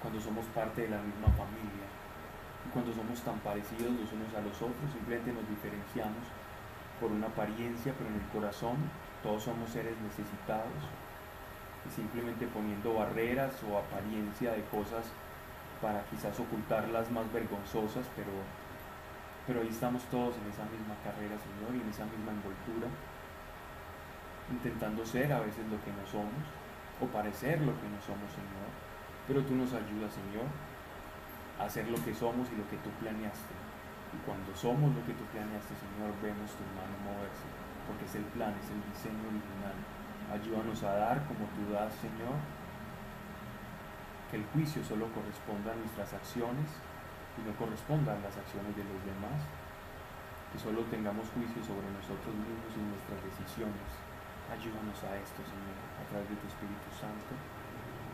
cuando somos parte de la misma familia. Y cuando somos tan parecidos los unos a los otros, simplemente nos diferenciamos por una apariencia, pero en el corazón todos somos seres necesitados. Y simplemente poniendo barreras o apariencia de cosas para quizás ocultarlas más vergonzosas, pero, pero ahí estamos todos en esa misma carrera, Señor, y en esa misma envoltura, intentando ser a veces lo que no somos, o parecer lo que no somos, Señor. Pero tú nos ayudas, Señor, hacer lo que somos y lo que tú planeaste. Y cuando somos lo que tú planeaste, Señor, vemos tu mano moverse, porque es el plan, es el diseño original. Ayúdanos a dar como tú das, Señor. Que el juicio solo corresponda a nuestras acciones y no corresponda a las acciones de los demás. Que solo tengamos juicio sobre nosotros mismos y nuestras decisiones. Ayúdanos a esto, Señor, a través de tu Espíritu Santo.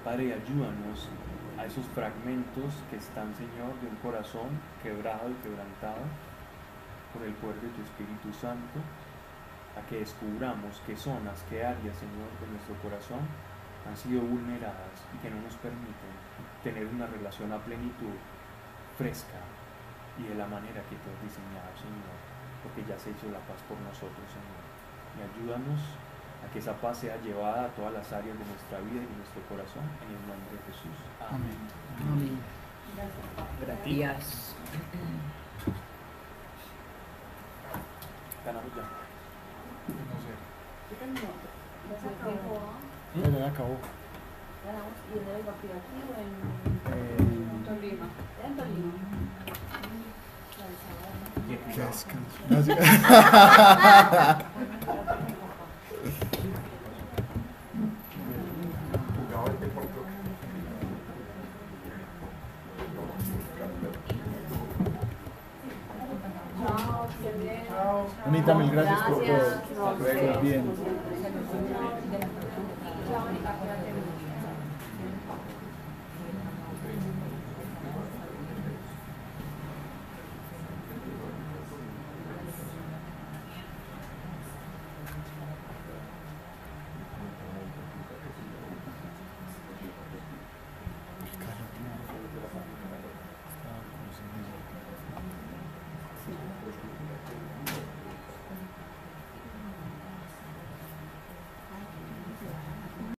Padre, ayúdanos a esos fragmentos que están, Señor, de un corazón quebrado y quebrantado por el poder de tu Espíritu Santo, a que descubramos qué zonas, qué áreas, Señor, de nuestro corazón han sido vulneradas y que no nos permiten tener una relación a plenitud fresca y de la manera que tú has diseñado, Señor, porque ya has hecho la paz por nosotros, Señor. Y ayúdanos a que esa paz sea llevada a todas las áreas de nuestra vida y de nuestro corazón, en el nombre de Jesús. Amén. Amén. Gracias. Ganamos ya. No sé. Ya se acabó. Ganamos y en el partido aquí o en Eh, Tolima. En Tolima. mil gracias por todo. Bien.